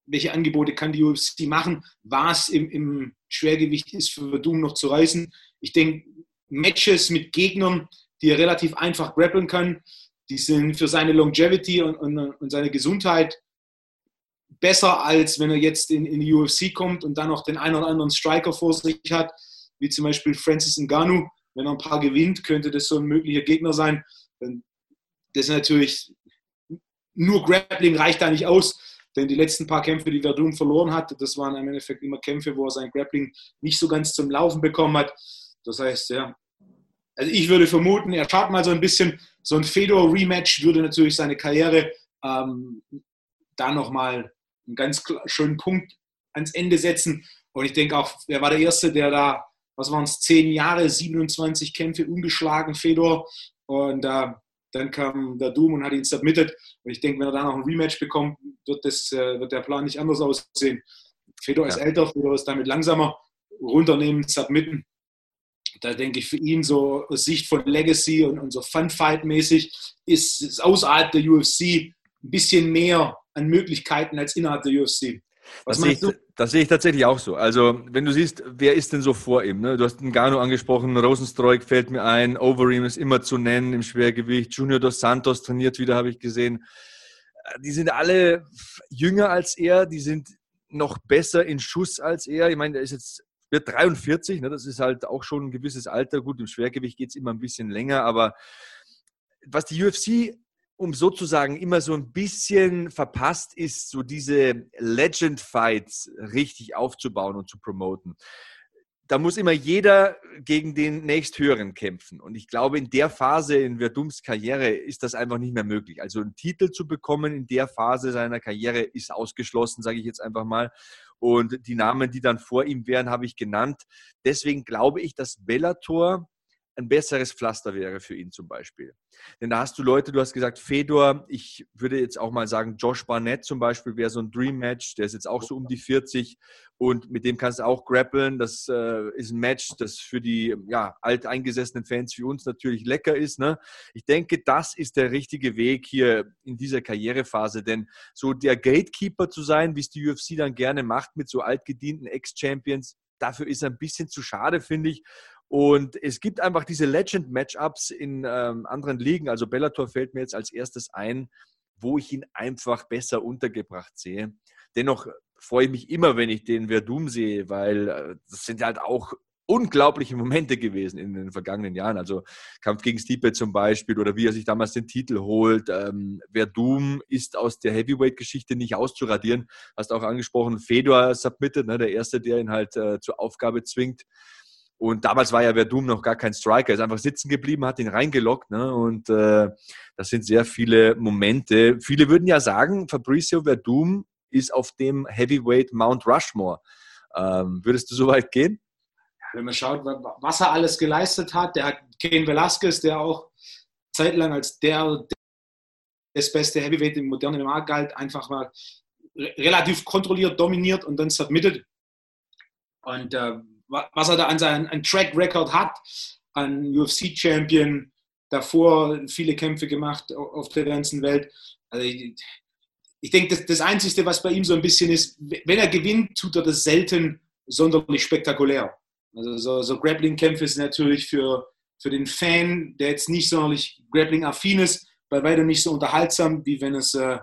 welche Angebote kann die UFC machen? Was im, im Schwergewicht ist für Doom noch zu reißen? Ich denke, Matches mit Gegnern, die er relativ einfach grappeln kann, die sind für seine Longevity und, und, und seine Gesundheit besser, als wenn er jetzt in, in die UFC kommt und dann noch den einen oder anderen Striker vor sich hat, wie zum Beispiel Francis Ngannou. Wenn er ein paar gewinnt, könnte das so ein möglicher Gegner sein. Das ist natürlich, nur Grappling reicht da nicht aus, denn die letzten paar Kämpfe, die Verdun verloren hat, das waren im Endeffekt immer Kämpfe, wo er sein Grappling nicht so ganz zum Laufen bekommen hat. Das heißt, ja, also ich würde vermuten, er schaut mal so ein bisschen, so ein Fedor-Rematch würde natürlich seine Karriere ähm, da nochmal einen ganz schönen Punkt ans Ende setzen. Und ich denke auch, er war der Erste, der da, was waren es, zehn Jahre, 27 Kämpfe ungeschlagen, Fedor. Und äh, dann kam der Doom und hat ihn submitted. Und ich denke, wenn er da noch ein Rematch bekommt, wird, das, äh, wird der Plan nicht anders aussehen. Fedor ja. ist älter, Fedor ist damit langsamer. Runternehmen, submitten. Da denke ich, für ihn so aus Sicht von Legacy und, und so Funfight-mäßig ist es außerhalb der UFC ein bisschen mehr an Möglichkeiten als innerhalb der UFC. Was das sehe, ich, das sehe ich tatsächlich auch so. Also, wenn du siehst, wer ist denn so vor ihm? Ne? Du hast den Gano angesprochen, Rosenstreuk fällt mir ein, Overeem ist immer zu nennen im Schwergewicht, Junior dos Santos trainiert wieder, habe ich gesehen. Die sind alle jünger als er, die sind noch besser in Schuss als er. Ich meine, der ist jetzt wird 43, ne? das ist halt auch schon ein gewisses Alter. Gut, im Schwergewicht geht es immer ein bisschen länger, aber was die UFC um sozusagen immer so ein bisschen verpasst ist, so diese Legend Fights richtig aufzubauen und zu promoten. Da muss immer jeder gegen den nächsthöheren kämpfen. Und ich glaube, in der Phase in Verdums Karriere ist das einfach nicht mehr möglich. Also einen Titel zu bekommen in der Phase seiner Karriere ist ausgeschlossen, sage ich jetzt einfach mal. Und die Namen, die dann vor ihm wären, habe ich genannt. Deswegen glaube ich, dass Bellator ein besseres Pflaster wäre für ihn zum Beispiel. Denn da hast du Leute, du hast gesagt, Fedor, ich würde jetzt auch mal sagen, Josh Barnett zum Beispiel wäre so ein Dream-Match, der ist jetzt auch so um die 40 und mit dem kannst du auch grappeln. Das äh, ist ein Match, das für die ja, alteingesessenen Fans wie uns natürlich lecker ist. Ne? Ich denke, das ist der richtige Weg hier in dieser Karrierephase, denn so der Gatekeeper zu sein, wie es die UFC dann gerne macht mit so altgedienten Ex-Champions, dafür ist ein bisschen zu schade, finde ich. Und es gibt einfach diese Legend-Matchups in ähm, anderen Ligen. Also Bellator fällt mir jetzt als erstes ein, wo ich ihn einfach besser untergebracht sehe. Dennoch freue ich mich immer, wenn ich den Verdum sehe, weil äh, das sind halt auch unglaubliche Momente gewesen in den vergangenen Jahren. Also Kampf gegen Stipe zum Beispiel oder wie er sich damals den Titel holt. Ähm, Verdum ist aus der Heavyweight-Geschichte nicht auszuradieren. Hast auch angesprochen, Fedor submitted, ne, der Erste, der ihn halt äh, zur Aufgabe zwingt. Und damals war ja Verdum noch gar kein Striker, er ist einfach sitzen geblieben, hat ihn reingelockt. Ne? Und äh, das sind sehr viele Momente. Viele würden ja sagen, Fabricio Verdum ist auf dem Heavyweight Mount Rushmore. Ähm, würdest du so weit gehen? wenn man schaut, was er alles geleistet hat, der hat Ken Velasquez, der auch zeitlang als der das beste Heavyweight im modernen MMA galt, einfach mal relativ kontrolliert, dominiert und dann submitted. Und äh, was er da an seinem Track Record hat, an UFC-Champion, davor viele Kämpfe gemacht auf der ganzen Welt. Also ich, ich denke, das, das Einzige, was bei ihm so ein bisschen ist, wenn er gewinnt, tut er das selten sonderlich spektakulär. Also so, so Grappling-Kämpfe sind natürlich für, für den Fan, der jetzt nicht sonderlich Grappling-affin ist, bei weitem nicht so unterhaltsam, wie wenn es äh,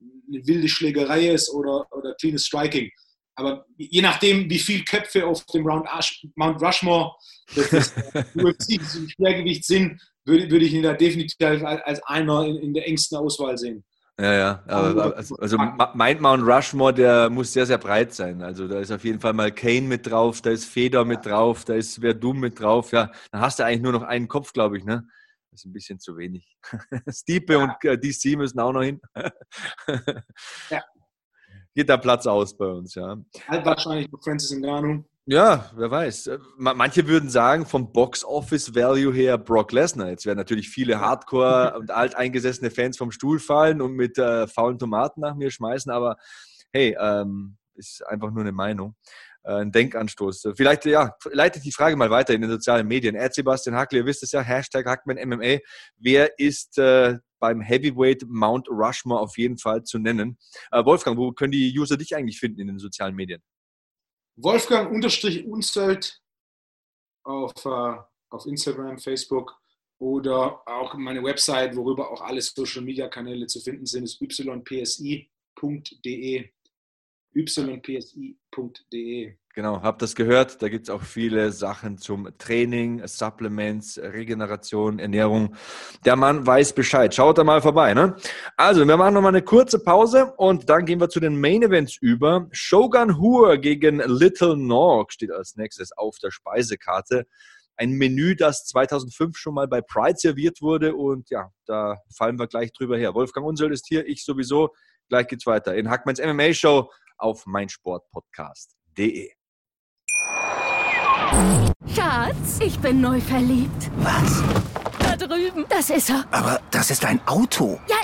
eine wilde Schlägerei ist oder, oder cleanes Striking. Aber je nachdem, wie viele Köpfe auf dem Mount Rushmore des UFC im Schwergewicht sind, würde, würde ich ihn da definitiv als einer in, in der engsten Auswahl sehen. Ja, ja. Aber, also, also mein Mount Rushmore, der muss sehr, sehr breit sein. Also da ist auf jeden Fall mal Kane mit drauf, da ist Feder mit drauf, da ist Verdum mit drauf. Ja, dann hast du eigentlich nur noch einen Kopf, glaube ich, ne? Das ist ein bisschen zu wenig. Stiepe ja. und äh, DC müssen auch noch hin. ja. Geht der Platz aus bei uns, ja. Halt wahrscheinlich bei Francis Ngannou. Ja, wer weiß. Äh, manche würden sagen, vom Box-Office-Value her Brock Lesnar. Jetzt werden natürlich viele Hardcore- und alteingesessene Fans vom Stuhl fallen und mit äh, faulen Tomaten nach mir schmeißen, aber hey, ähm, ist einfach nur eine Meinung, ein Denkanstoß. Vielleicht, ja, leitet die Frage mal weiter in den sozialen Medien. Ed Sebastian Hackle, ihr wisst es ja, Hashtag Hackman MMA. Wer ist äh, beim Heavyweight Mount Rushmore auf jeden Fall zu nennen? Äh, Wolfgang, wo können die User dich eigentlich finden in den sozialen Medien? Wolfgang unterstrich Unzelt auf, äh, auf Instagram, Facebook oder auch meine Website, worüber auch alle Social Media Kanäle zu finden sind, ist ypsi.de. ypsi.de. Genau, habt das gehört. Da gibt es auch viele Sachen zum Training, Supplements, Regeneration, Ernährung. Der Mann weiß Bescheid. Schaut da mal vorbei. Ne? Also, wir machen nochmal eine kurze Pause und dann gehen wir zu den Main Events über. Shogun Hur gegen Little Norg steht als nächstes auf der Speisekarte. Ein Menü, das 2005 schon mal bei Pride serviert wurde und ja, da fallen wir gleich drüber her. Wolfgang Unseld ist hier, ich sowieso. Gleich geht's weiter in Hackmanns MMA Show auf meinsportpodcast.de. Schatz, ich bin neu verliebt. Was? Da drüben. Das ist er. Aber das ist ein Auto. Ja,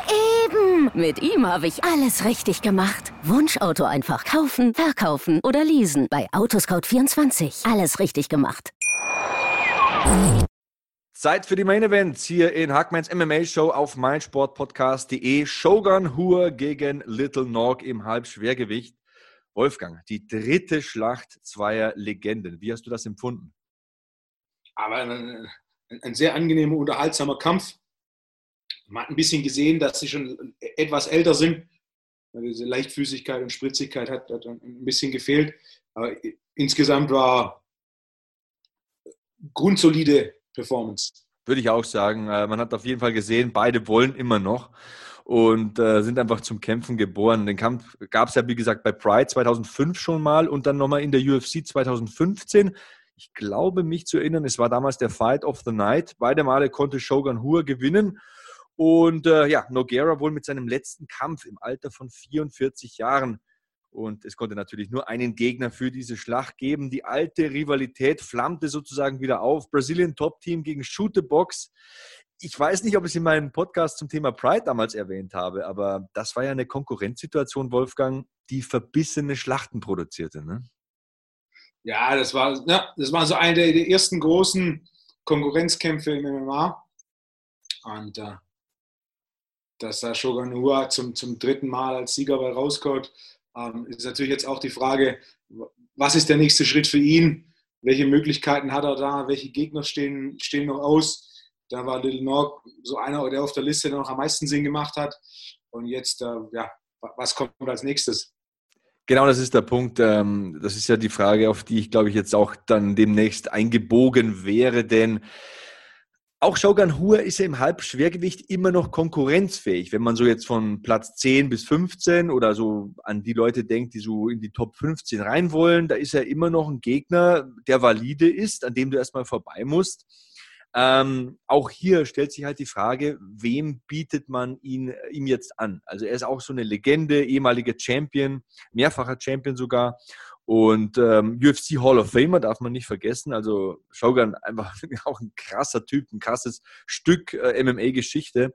eben. Mit ihm habe ich alles richtig gemacht. Wunschauto einfach kaufen, verkaufen oder leasen. Bei Autoscout24. Alles richtig gemacht. Zeit für die Main Events hier in Hackmans MMA Show auf meinsportpodcast.de. Shogun Hur gegen Little Nog im Halbschwergewicht. Wolfgang, die dritte Schlacht zweier Legenden. Wie hast du das empfunden? Aber ein, ein sehr angenehmer, unterhaltsamer Kampf. Man hat ein bisschen gesehen, dass sie schon etwas älter sind. Diese Leichtfüßigkeit und Spritzigkeit hat, hat ein bisschen gefehlt. Aber insgesamt war grundsolide Performance. Würde ich auch sagen. Äh, man hat auf jeden Fall gesehen, beide wollen immer noch und äh, sind einfach zum Kämpfen geboren. Den Kampf gab es ja, wie gesagt, bei Pride 2005 schon mal und dann nochmal in der UFC 2015. Ich glaube, mich zu erinnern, es war damals der Fight of the Night. Beide Male konnte Shogun Hur gewinnen. Und äh, ja, Noguera wohl mit seinem letzten Kampf im Alter von 44 Jahren. Und es konnte natürlich nur einen Gegner für diese Schlacht geben. Die alte Rivalität flammte sozusagen wieder auf. Brazilian Top Team gegen Shoot the Box ich weiß nicht, ob ich es in meinem Podcast zum Thema Pride damals erwähnt habe, aber das war ja eine Konkurrenzsituation, Wolfgang, die verbissene Schlachten produzierte. Ne? Ja, das war, ja, das war so eine der ersten großen Konkurrenzkämpfe im MMA. Und äh, dass da Shogun zum, zum dritten Mal als Sieger bei rauskommt, ähm, ist natürlich jetzt auch die Frage, was ist der nächste Schritt für ihn? Welche Möglichkeiten hat er da? Welche Gegner stehen, stehen noch aus? Da war Little Nog so einer, der auf der Liste noch am meisten Sinn gemacht hat. Und jetzt, äh, ja, was kommt als nächstes? Genau, das ist der Punkt. Ähm, das ist ja die Frage, auf die ich, glaube ich, jetzt auch dann demnächst eingebogen wäre, denn auch Shogun Hua ist ja im Halbschwergewicht immer noch konkurrenzfähig. Wenn man so jetzt von Platz 10 bis 15 oder so an die Leute denkt, die so in die Top 15 rein wollen, da ist er immer noch ein Gegner, der valide ist, an dem du erstmal vorbei musst. Ähm, auch hier stellt sich halt die Frage, wem bietet man ihn, äh, ihm jetzt an? Also er ist auch so eine Legende, ehemaliger Champion, mehrfacher Champion sogar. Und ähm, UFC Hall of Famer darf man nicht vergessen. Also Shogun einfach auch ein krasser Typ, ein krasses Stück äh, MMA-Geschichte.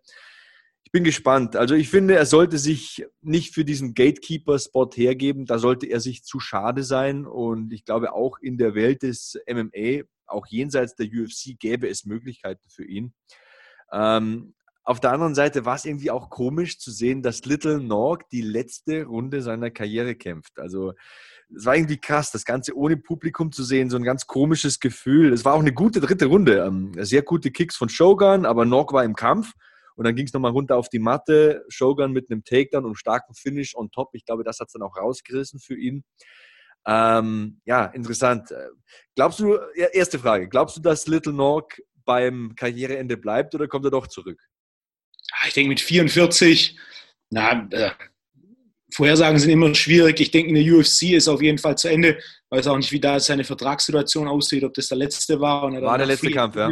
Ich bin gespannt. Also ich finde, er sollte sich nicht für diesen Gatekeeper-Spot hergeben. Da sollte er sich zu schade sein. Und ich glaube, auch in der Welt des MMA, auch jenseits der UFC, gäbe es Möglichkeiten für ihn. Ähm, auf der anderen Seite war es irgendwie auch komisch zu sehen, dass Little Norg die letzte Runde seiner Karriere kämpft. Also es war irgendwie krass, das Ganze ohne Publikum zu sehen, so ein ganz komisches Gefühl. Es war auch eine gute dritte Runde. Ähm, sehr gute Kicks von Shogun, aber Norg war im Kampf. Und dann ging es nochmal runter auf die Matte. Shogun mit einem Takedown und starken Finish on top. Ich glaube, das hat es dann auch rausgerissen für ihn. Ähm, ja, interessant. Glaubst du, erste Frage, glaubst du, dass Little Nork beim Karriereende bleibt oder kommt er doch zurück? Ah, ich denke mit 44, na, äh, Vorhersagen sind immer schwierig. Ich denke, eine UFC ist auf jeden Fall zu Ende. Ich weiß auch nicht, wie da seine Vertragssituation aussieht, ob das der letzte war. war der letzte Kampf, ja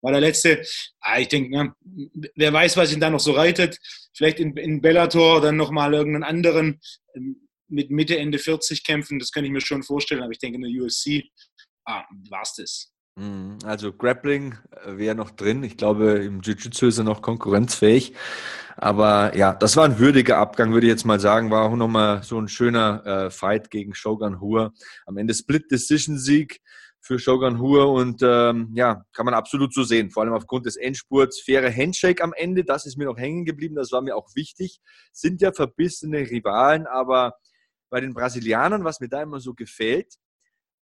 war der letzte. Ah, ich denke, ne, wer weiß, was ihn da noch so reitet. Vielleicht in, in Bellator dann nochmal irgendeinen anderen ähm, mit Mitte, Ende 40 kämpfen. Das kann ich mir schon vorstellen. Aber ich denke, in der UFC ah, war es das. Mhm. Also Grappling äh, wäre noch drin. Ich glaube, im Jiu-Jitsu ist er noch konkurrenzfähig. Aber ja, das war ein würdiger Abgang, würde ich jetzt mal sagen. War auch nochmal so ein schöner äh, Fight gegen Shogun Hua. Am Ende Split-Decision-Sieg für Shogun Hur und ähm, ja, kann man absolut so sehen. Vor allem aufgrund des Endspurts. Faire Handshake am Ende, das ist mir noch hängen geblieben, das war mir auch wichtig. Sind ja verbissene Rivalen, aber bei den Brasilianern, was mir da immer so gefällt,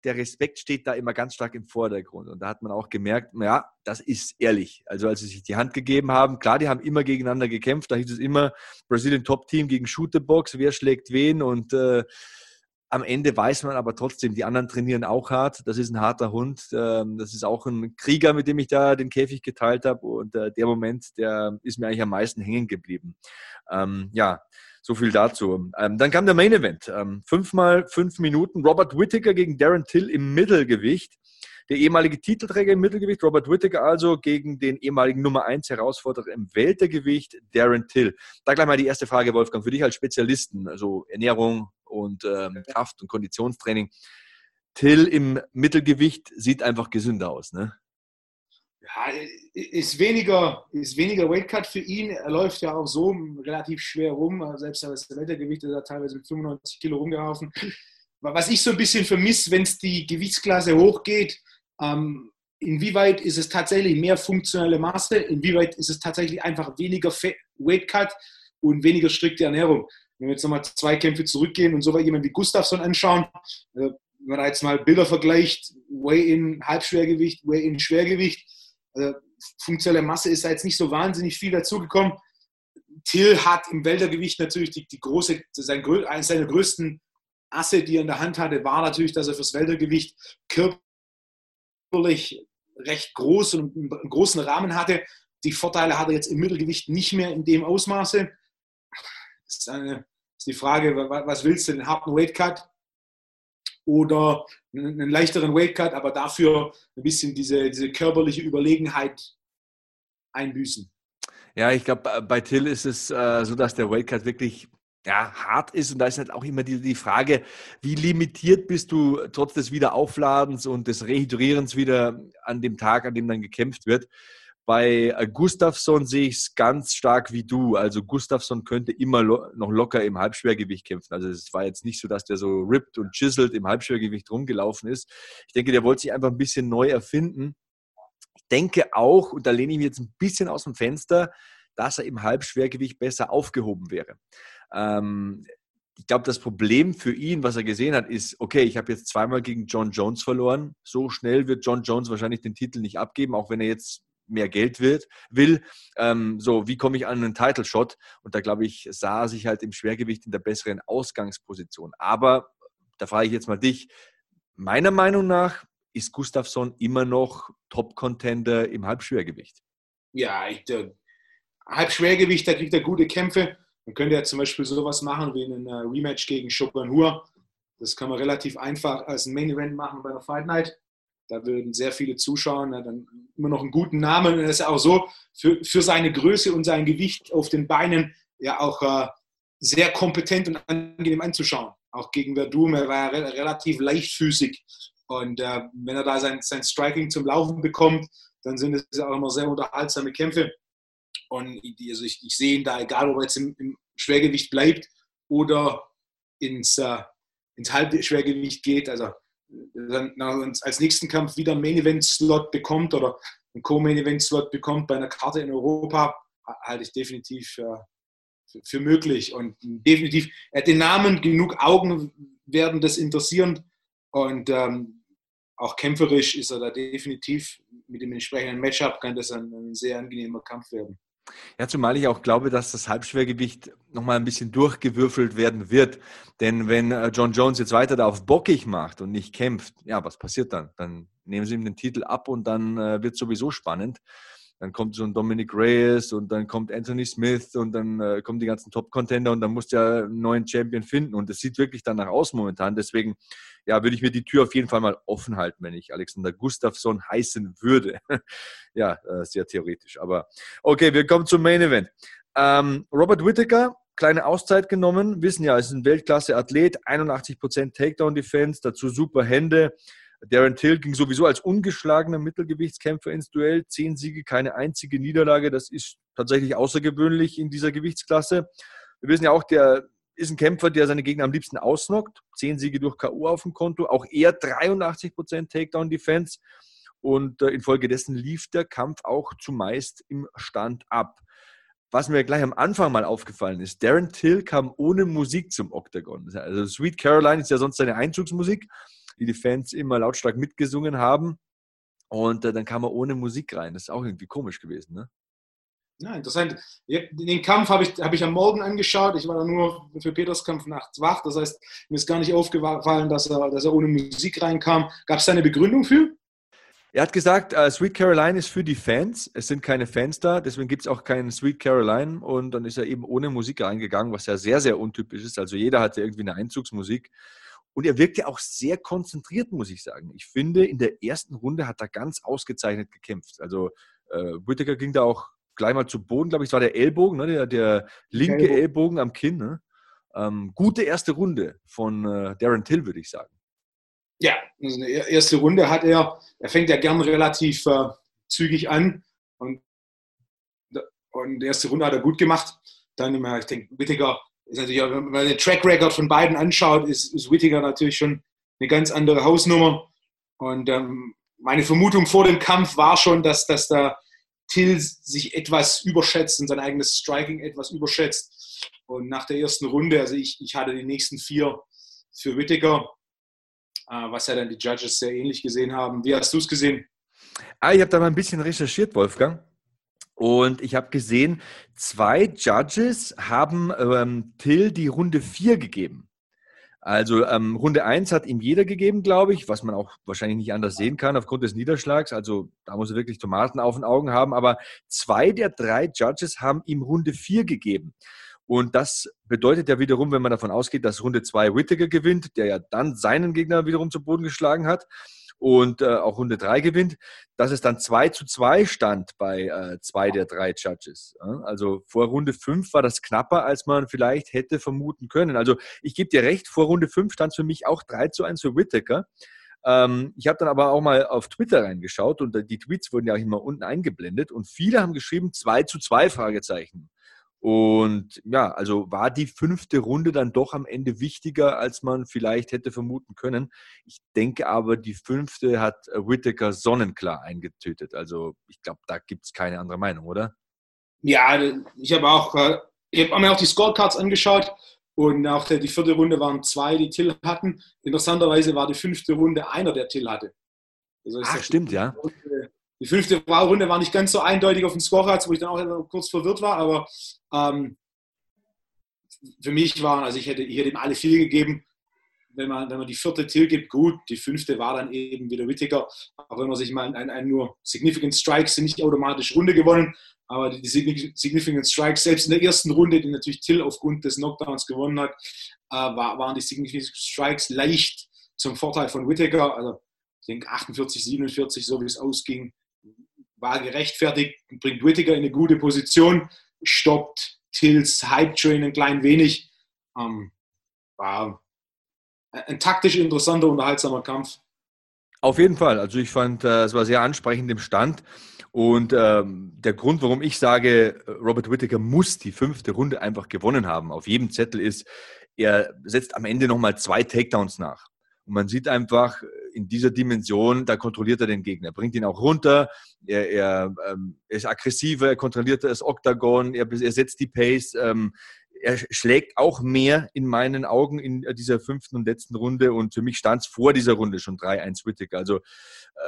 der Respekt steht da immer ganz stark im Vordergrund. Und da hat man auch gemerkt, ja, das ist ehrlich. Also als sie sich die Hand gegeben haben, klar, die haben immer gegeneinander gekämpft. Da hieß es immer Brasilien Top Team gegen Shooterbox, wer schlägt wen und äh, am Ende weiß man aber trotzdem, die anderen trainieren auch hart. Das ist ein harter Hund. Ähm, das ist auch ein Krieger, mit dem ich da den Käfig geteilt habe. Und äh, der Moment, der ist mir eigentlich am meisten hängen geblieben. Ähm, ja, so viel dazu. Ähm, dann kam der Main Event. Fünfmal fünf Minuten. Robert Whittaker gegen Darren Till im Mittelgewicht. Der ehemalige Titelträger im Mittelgewicht, Robert Whittaker also, gegen den ehemaligen Nummer 1 Herausforderer im Weltergewicht, Darren Till. Da gleich mal die erste Frage, Wolfgang, für dich als Spezialisten, also Ernährung und ähm, Kraft- und Konditionstraining. Till im Mittelgewicht sieht einfach gesünder aus, ne? Ja, ist weniger, ist weniger Weightcut für ihn. Er läuft ja auch so relativ schwer rum. Selbst das Weltergewicht ist er teilweise mit 95 Kilo rumgelaufen. Was ich so ein bisschen vermisse, wenn es die Gewichtsklasse hochgeht, ähm, inwieweit ist es tatsächlich mehr funktionelle Masse, inwieweit ist es tatsächlich einfach weniger Weight Cut und weniger strikte Ernährung. Wenn wir jetzt nochmal zwei Kämpfe zurückgehen und so weit jemand wie Gustafsson anschauen, äh, wenn man da jetzt mal Bilder vergleicht, Weigh-in Halbschwergewicht, Weigh-in Schwergewicht, äh, funktionelle Masse ist da jetzt nicht so wahnsinnig viel dazugekommen. Till hat im Weltergewicht natürlich die, die große, sein, eines seiner größten Asse, die er in der Hand hatte, war natürlich, dass er fürs Weltergewicht körperlich recht groß und einen großen Rahmen hatte. Die Vorteile hat er jetzt im Mittelgewicht nicht mehr in dem Ausmaße. Ist, eine, ist die Frage, was willst du, einen harten Weightcut oder einen leichteren Weightcut, aber dafür ein bisschen diese, diese körperliche Überlegenheit einbüßen. Ja, ich glaube, bei Till ist es äh, so, dass der Weightcut wirklich ja, hart ist. Und da ist halt auch immer die, die Frage, wie limitiert bist du trotz des Wiederaufladens und des Rehydrierens wieder an dem Tag, an dem dann gekämpft wird. Bei äh, Gustafsson sehe ich es ganz stark wie du. Also Gustafsson könnte immer lo noch locker im Halbschwergewicht kämpfen. Also es war jetzt nicht so, dass der so ripped und chiseled im Halbschwergewicht rumgelaufen ist. Ich denke, der wollte sich einfach ein bisschen neu erfinden. Ich denke auch, und da lehne ich mich jetzt ein bisschen aus dem Fenster, dass er im Halbschwergewicht besser aufgehoben wäre. Ähm, ich glaube, das Problem für ihn, was er gesehen hat, ist, okay, ich habe jetzt zweimal gegen John Jones verloren. So schnell wird John Jones wahrscheinlich den Titel nicht abgeben, auch wenn er jetzt mehr Geld wird, will. Ähm, so, wie komme ich an einen Title Shot? Und da glaube ich, sah sich halt im Schwergewicht in der besseren Ausgangsposition. Aber da frage ich jetzt mal dich. Meiner Meinung nach ist Gustafsson immer noch Top-Contender im Halbschwergewicht. Ja, ich, der Halbschwergewicht, da kriegt er gute Kämpfe. Man könnte ja zum Beispiel sowas machen wie ein Rematch gegen Shogun Hur. Das kann man relativ einfach als ein Main Event machen bei einer Fight Night. Da würden sehr viele Zuschauer dann immer noch einen guten Namen. Und das ist ja auch so, für, für seine Größe und sein Gewicht auf den Beinen ja auch äh, sehr kompetent und angenehm anzuschauen. auch gegen Verdum, er war re relativ leichtfüßig. Und äh, wenn er da sein, sein Striking zum Laufen bekommt, dann sind es auch immer sehr unterhaltsame Kämpfe. Und also ich, ich sehe ihn da, egal ob er jetzt im, im Schwergewicht bleibt oder ins, äh, ins Halbschwergewicht geht, also dann als nächsten Kampf wieder einen Main-Event-Slot bekommt oder einen Co-Main-Event-Slot bekommt bei einer Karte in Europa, halte ich definitiv äh, für, für möglich. Und definitiv, er hat den Namen, genug Augen werden das interessieren. Und ähm, auch kämpferisch ist er da definitiv mit dem entsprechenden Matchup, kann das ein, ein sehr angenehmer Kampf werden. Ja, zumal ich auch glaube, dass das Halbschwergewicht nochmal ein bisschen durchgewürfelt werden wird. Denn wenn äh, John Jones jetzt weiter da auf bockig macht und nicht kämpft, ja, was passiert dann? Dann nehmen sie ihm den Titel ab und dann äh, wird es sowieso spannend dann kommt so ein Dominic Reyes und dann kommt Anthony Smith und dann äh, kommen die ganzen Top-Contender und dann musst du ja einen neuen Champion finden und es sieht wirklich danach aus momentan. Deswegen, ja, würde ich mir die Tür auf jeden Fall mal offen halten, wenn ich Alexander Gustafsson heißen würde. ja, äh, sehr theoretisch, aber okay, wir kommen zum Main Event. Ähm, Robert Whittaker, kleine Auszeit genommen, wissen ja, ist ein Weltklasse-Athlet, 81% Takedown-Defense, dazu super Hände, Darren Till ging sowieso als ungeschlagener Mittelgewichtskämpfer ins Duell. Zehn Siege, keine einzige Niederlage. Das ist tatsächlich außergewöhnlich in dieser Gewichtsklasse. Wir wissen ja auch, der ist ein Kämpfer, der seine Gegner am liebsten ausnockt. Zehn Siege durch K.O. auf dem Konto. Auch er 83% Takedown-Defense. Und äh, infolgedessen lief der Kampf auch zumeist im Stand ab. Was mir gleich am Anfang mal aufgefallen ist, Darren Till kam ohne Musik zum Oktagon. Also Sweet Caroline ist ja sonst seine Einzugsmusik die die Fans immer lautstark mitgesungen haben. Und äh, dann kam er ohne Musik rein. Das ist auch irgendwie komisch gewesen, ne? Ja, interessant. Den Kampf habe ich, hab ich am Morgen angeschaut. Ich war da nur für Peters Kampf nachts wach. Das heißt, mir ist gar nicht aufgefallen, dass er, dass er ohne Musik reinkam. Gab es da eine Begründung für? Er hat gesagt, uh, Sweet Caroline ist für die Fans. Es sind keine Fans da, deswegen gibt es auch keinen Sweet Caroline. Und dann ist er eben ohne Musik reingegangen, was ja sehr, sehr untypisch ist. Also jeder hatte irgendwie eine Einzugsmusik. Und er wirkte auch sehr konzentriert, muss ich sagen. Ich finde, in der ersten Runde hat er ganz ausgezeichnet gekämpft. Also äh, Whittaker ging da auch gleich mal zu Boden, glaube ich, es war der Ellbogen, ne? der, der linke Ellbogen. Ellbogen am Kinn. Ne? Ähm, gute erste Runde von äh, Darren Till, würde ich sagen. Ja, also eine erste Runde hat er, er fängt ja gern relativ äh, zügig an und, und die erste Runde hat er gut gemacht. Dann, ich denke, Whittaker ist natürlich auch, wenn man den Track Record von beiden anschaut, ist, ist Whittaker natürlich schon eine ganz andere Hausnummer. Und ähm, meine Vermutung vor dem Kampf war schon, dass, dass da Till sich etwas überschätzt und sein eigenes Striking etwas überschätzt. Und nach der ersten Runde, also ich, ich hatte die nächsten vier für Whittaker, äh, was ja dann die Judges sehr ähnlich gesehen haben. Wie hast du es gesehen? Ah, ich habe da mal ein bisschen recherchiert, Wolfgang. Und ich habe gesehen, zwei Judges haben ähm, Till die Runde 4 gegeben. Also ähm, Runde 1 hat ihm jeder gegeben, glaube ich, was man auch wahrscheinlich nicht anders sehen kann aufgrund des Niederschlags. Also da muss er wirklich Tomaten auf den Augen haben. Aber zwei der drei Judges haben ihm Runde 4 gegeben. Und das bedeutet ja wiederum, wenn man davon ausgeht, dass Runde 2 Whittaker gewinnt, der ja dann seinen Gegner wiederum zu Boden geschlagen hat, und äh, auch Runde 3 gewinnt, dass es dann 2 zu 2 stand bei äh, zwei der drei Judges. Also vor Runde 5 war das knapper, als man vielleicht hätte vermuten können. Also ich gebe dir recht, vor Runde 5 stand für mich auch 3 zu 1 für Whittaker. Ähm, ich habe dann aber auch mal auf Twitter reingeschaut und die Tweets wurden ja auch immer unten eingeblendet und viele haben geschrieben 2 zu 2 Fragezeichen. Und ja, also war die fünfte Runde dann doch am Ende wichtiger, als man vielleicht hätte vermuten können. Ich denke aber, die fünfte hat Whittaker sonnenklar eingetötet. Also ich glaube, da gibt es keine andere Meinung, oder? Ja, ich habe auch, äh, ich habe mir auch die Scorecards angeschaut und auch die vierte Runde waren zwei, die Till hatten. Interessanterweise war die fünfte Runde einer, der Till hatte. Also Ach, stimmt, ja. Die fünfte Runde war nicht ganz so eindeutig auf den Scorecards, wo ich dann auch kurz verwirrt war, aber ähm, für mich waren, also ich hätte, ich hätte ihm alle vier gegeben. Wenn man, wenn man die vierte Till gibt, gut. Die fünfte war dann eben wieder Whittaker. Aber wenn man sich mal ein, ein nur Significant Strikes sind nicht automatisch Runde gewonnen, aber die, die Significant Strikes, selbst in der ersten Runde, die natürlich Till aufgrund des Knockdowns gewonnen hat, äh, war, waren die Significant Strikes leicht zum Vorteil von Whittaker. Also ich denke 48, 47, so wie es ausging, war gerechtfertigt, bringt Whittaker in eine gute Position, stoppt Tills Hype Train ein klein wenig. Ähm, war ein taktisch interessanter, unterhaltsamer Kampf. Auf jeden Fall. Also ich fand, äh, es war sehr ansprechend im Stand. Und ähm, der Grund, warum ich sage, Robert Whittaker muss die fünfte Runde einfach gewonnen haben, auf jedem Zettel ist, er setzt am Ende nochmal zwei Takedowns nach. Und man sieht einfach in dieser Dimension, da kontrolliert er den Gegner, bringt ihn auch runter, er, er, ähm, ist aggressiver, er kontrolliert das Oktagon, er, er setzt die Pace, ähm, er schlägt auch mehr in meinen Augen in dieser fünften und letzten Runde und für mich stand es vor dieser Runde schon 3-1 Whittaker. Also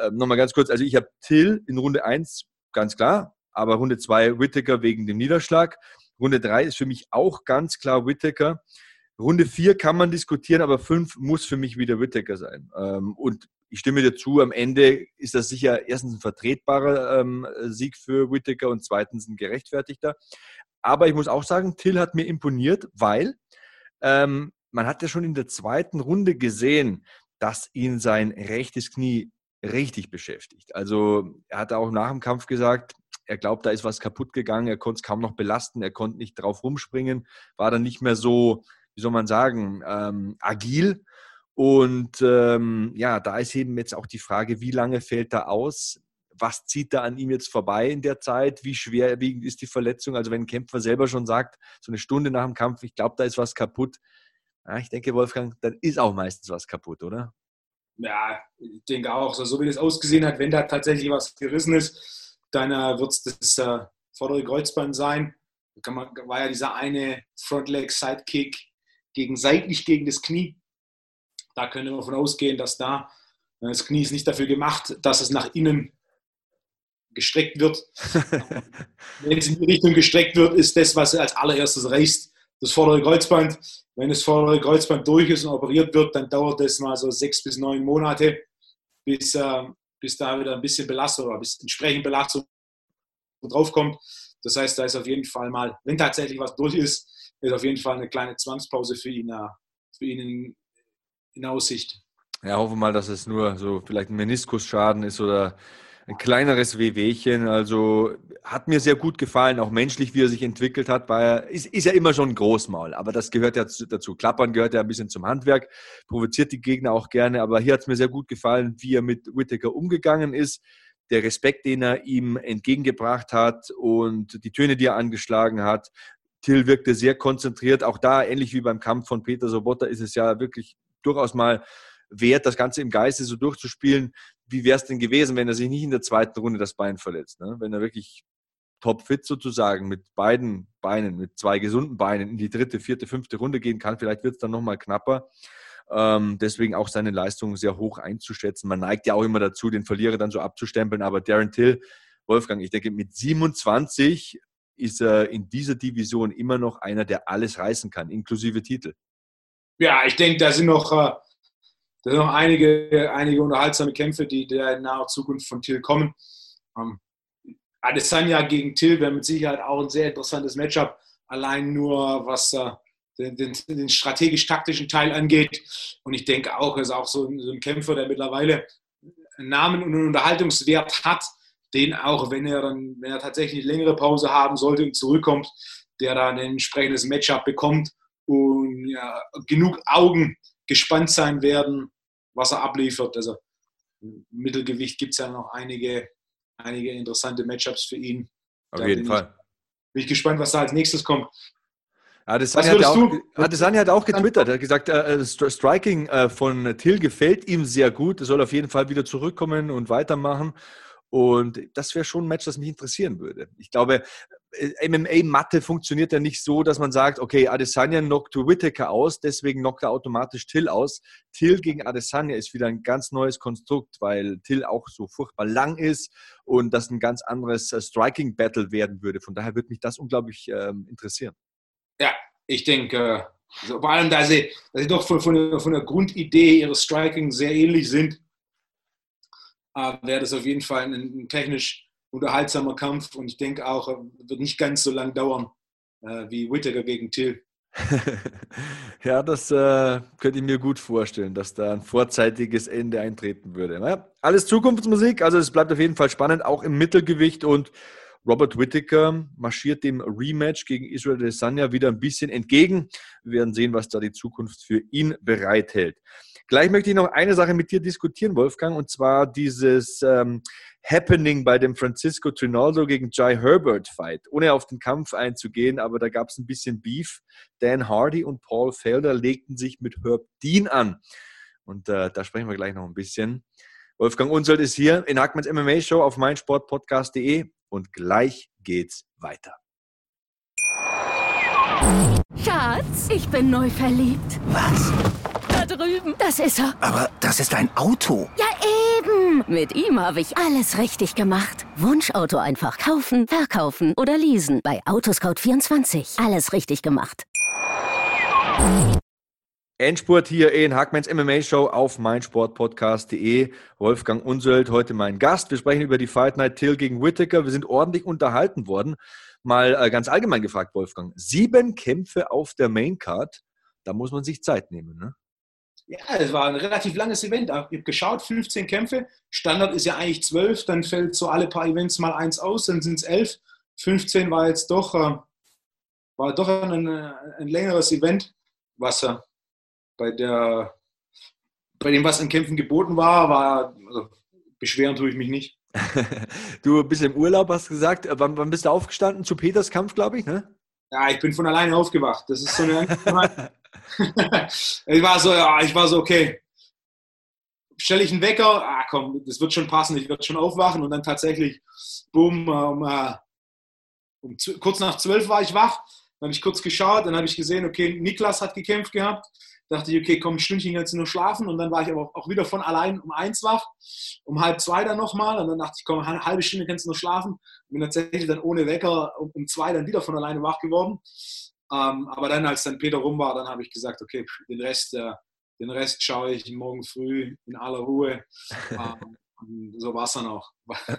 äh, nochmal ganz kurz, also ich habe Till in Runde 1 ganz klar, aber Runde 2 Whittaker wegen dem Niederschlag. Runde 3 ist für mich auch ganz klar Whittaker. Runde 4 kann man diskutieren, aber 5 muss für mich wieder Whittaker sein. Ähm, und ich stimme dir zu, am Ende ist das sicher erstens ein vertretbarer ähm, Sieg für Whittaker und zweitens ein gerechtfertigter. Aber ich muss auch sagen, Till hat mir imponiert, weil ähm, man hat ja schon in der zweiten Runde gesehen, dass ihn sein rechtes Knie richtig beschäftigt. Also er hat auch nach dem Kampf gesagt, er glaubt, da ist was kaputt gegangen, er konnte es kaum noch belasten, er konnte nicht drauf rumspringen, war dann nicht mehr so, wie soll man sagen, ähm, agil. Und ähm, ja, da ist eben jetzt auch die Frage, wie lange fällt er aus? Was zieht da an ihm jetzt vorbei in der Zeit? Wie schwerwiegend ist die Verletzung? Also wenn ein Kämpfer selber schon sagt, so eine Stunde nach dem Kampf, ich glaube, da ist was kaputt. Ja, ich denke, Wolfgang, dann ist auch meistens was kaputt, oder? Ja, ich denke auch. So wie das ausgesehen hat, wenn da tatsächlich was gerissen ist, dann äh, wird es das äh, vordere Kreuzband sein. Da man, war ja dieser eine Frontleg Sidekick gegen seitlich gegen das Knie. Da können wir davon ausgehen, dass da äh, das Knie ist nicht dafür gemacht, dass es nach innen gestreckt wird. Wenn es in die Richtung gestreckt wird, ist das, was als allererstes reißt, das vordere Kreuzband. Wenn das vordere Kreuzband durch ist und operiert wird, dann dauert das mal so sechs bis neun Monate, bis, äh, bis da wieder ein bisschen Belastung oder bis entsprechend Belastung draufkommt. Das heißt, da ist auf jeden Fall mal, wenn tatsächlich was durch ist, ist auf jeden Fall eine kleine Zwangspause für ihn, äh, für ihn in, in Aussicht. Ja, hoffen wir mal, dass es nur so vielleicht ein Meniskusschaden ist oder ein kleineres Wehwehchen. Also hat mir sehr gut gefallen, auch menschlich, wie er sich entwickelt hat. War er, ist, ist ja immer schon ein Großmaul, aber das gehört ja dazu. Klappern gehört ja ein bisschen zum Handwerk, provoziert die Gegner auch gerne. Aber hier hat es mir sehr gut gefallen, wie er mit Whittaker umgegangen ist. Der Respekt, den er ihm entgegengebracht hat und die Töne, die er angeschlagen hat. Till wirkte sehr konzentriert. Auch da, ähnlich wie beim Kampf von Peter Sobotta, ist es ja wirklich durchaus mal wert, das Ganze im Geiste so durchzuspielen. Wie wäre es denn gewesen, wenn er sich nicht in der zweiten Runde das Bein verletzt? Ne? Wenn er wirklich topfit sozusagen mit beiden Beinen, mit zwei gesunden Beinen in die dritte, vierte, fünfte Runde gehen kann, vielleicht wird es dann nochmal knapper. Ähm, deswegen auch seine Leistung sehr hoch einzuschätzen. Man neigt ja auch immer dazu, den Verlierer dann so abzustempeln, aber Darren Till, Wolfgang, ich denke, mit 27 ist er in dieser Division immer noch einer, der alles reißen kann, inklusive Titel. Ja, ich denke, da sind noch, äh, da sind noch einige, einige unterhaltsame Kämpfe, die in naher Zukunft von Till kommen. Ähm, Adesanya gegen Till wäre mit Sicherheit auch ein sehr interessantes Matchup, allein nur was äh, den, den, den strategisch-taktischen Teil angeht. Und ich denke auch, er ist auch so ein, so ein Kämpfer, der mittlerweile Namen und Unterhaltungswert hat, den auch, wenn er dann, wenn er tatsächlich eine längere Pause haben sollte und zurückkommt, der dann ein entsprechendes Matchup bekommt und ja, genug Augen gespannt sein werden, was er abliefert. Also im Mittelgewicht gibt es ja noch einige, einige interessante Matchups für ihn. Auf da jeden bin Fall. Ich, bin ich gespannt, was da als nächstes kommt. Adesanya hat, auch, Adesanya hat auch getwittert, er hat gesagt, äh, äh Striking äh, von Till gefällt ihm sehr gut, er soll auf jeden Fall wieder zurückkommen und weitermachen. Und das wäre schon ein Match, das mich interessieren würde. Ich glaube, äh, MMA-Matte funktioniert ja nicht so, dass man sagt, okay, Adesanya knockt Whittaker aus, deswegen knockt er automatisch Till aus. Till gegen Adesanya ist wieder ein ganz neues Konstrukt, weil Till auch so furchtbar lang ist und das ein ganz anderes äh, Striking-Battle werden würde. Von daher würde mich das unglaublich ähm, interessieren. Ja, ich denke, also vor allem, da sie, da sie doch von, von, der, von der Grundidee ihres Striking sehr ähnlich sind, wäre das auf jeden Fall ein, ein, technisch unterhaltsamer Kampf und ich denke auch, wird nicht ganz so lang dauern äh, wie Whittaker gegen Till. ja, das äh, könnte ich mir gut vorstellen, dass da ein vorzeitiges Ende eintreten würde. Naja, alles Zukunftsmusik, also es bleibt auf jeden Fall spannend, auch im Mittelgewicht und Robert Whittaker marschiert dem Rematch gegen Israel Adesanya wieder ein bisschen entgegen. Wir werden sehen, was da die Zukunft für ihn bereithält. Gleich möchte ich noch eine Sache mit dir diskutieren, Wolfgang, und zwar dieses ähm, Happening bei dem Francisco Trinaldo gegen Jai Herbert Fight. Ohne auf den Kampf einzugehen, aber da gab es ein bisschen Beef. Dan Hardy und Paul Felder legten sich mit Herb Dean an. Und äh, da sprechen wir gleich noch ein bisschen. Wolfgang Unsold ist hier in Hackmanns MMA Show auf meinsportpodcast.de und gleich geht's weiter. Schatz, ich bin neu verliebt. Was? Drüben. Das ist er. Aber das ist ein Auto. Ja, eben. Mit ihm habe ich alles richtig gemacht. Wunschauto einfach kaufen, verkaufen oder leasen. Bei Autoscout24. Alles richtig gemacht. Endspurt hier in Hackmans MMA Show auf meinsportpodcast.de. Wolfgang Unsöld, heute mein Gast. Wir sprechen über die Fight Night Till gegen Whittaker. Wir sind ordentlich unterhalten worden. Mal äh, ganz allgemein gefragt, Wolfgang. Sieben Kämpfe auf der Maincard. Da muss man sich Zeit nehmen, ne? Ja, es war ein relativ langes Event. Ich habe geschaut, 15 Kämpfe. Standard ist ja eigentlich 12. Dann fällt so alle paar Events mal eins aus, dann sind es 11. 15 war jetzt doch, äh, war doch ein, ein längeres Event, was äh, bei, der, bei dem, was an Kämpfen geboten war, war also, beschweren tue ich mich nicht. du bist im Urlaub, hast gesagt. Äh, wann, wann bist du aufgestanden? Zu Peters Kampf, glaube ich, ne? Ja, ich bin von alleine aufgewacht. Das ist so eine. ich war so, ja, ich war so, okay. Stelle ich einen Wecker? Ah, komm, das wird schon passen. Ich werde schon aufwachen und dann tatsächlich, boom, um, uh, um, kurz nach zwölf war ich wach. Dann habe ich kurz geschaut, dann habe ich gesehen, okay, Niklas hat gekämpft gehabt dachte ich, okay, komm, ein Stündchen jetzt nur schlafen. Und dann war ich aber auch wieder von allein um eins wach, um halb zwei dann nochmal. Und dann dachte ich, komm, eine halbe Stunde kannst du nur schlafen. Und bin tatsächlich dann ohne Wecker um, um zwei dann wieder von alleine wach geworden. Ähm, aber dann, als dann Peter rum war, dann habe ich gesagt, okay, den Rest, äh, den Rest schaue ich morgen früh in aller Ruhe. Ähm, so war es dann auch.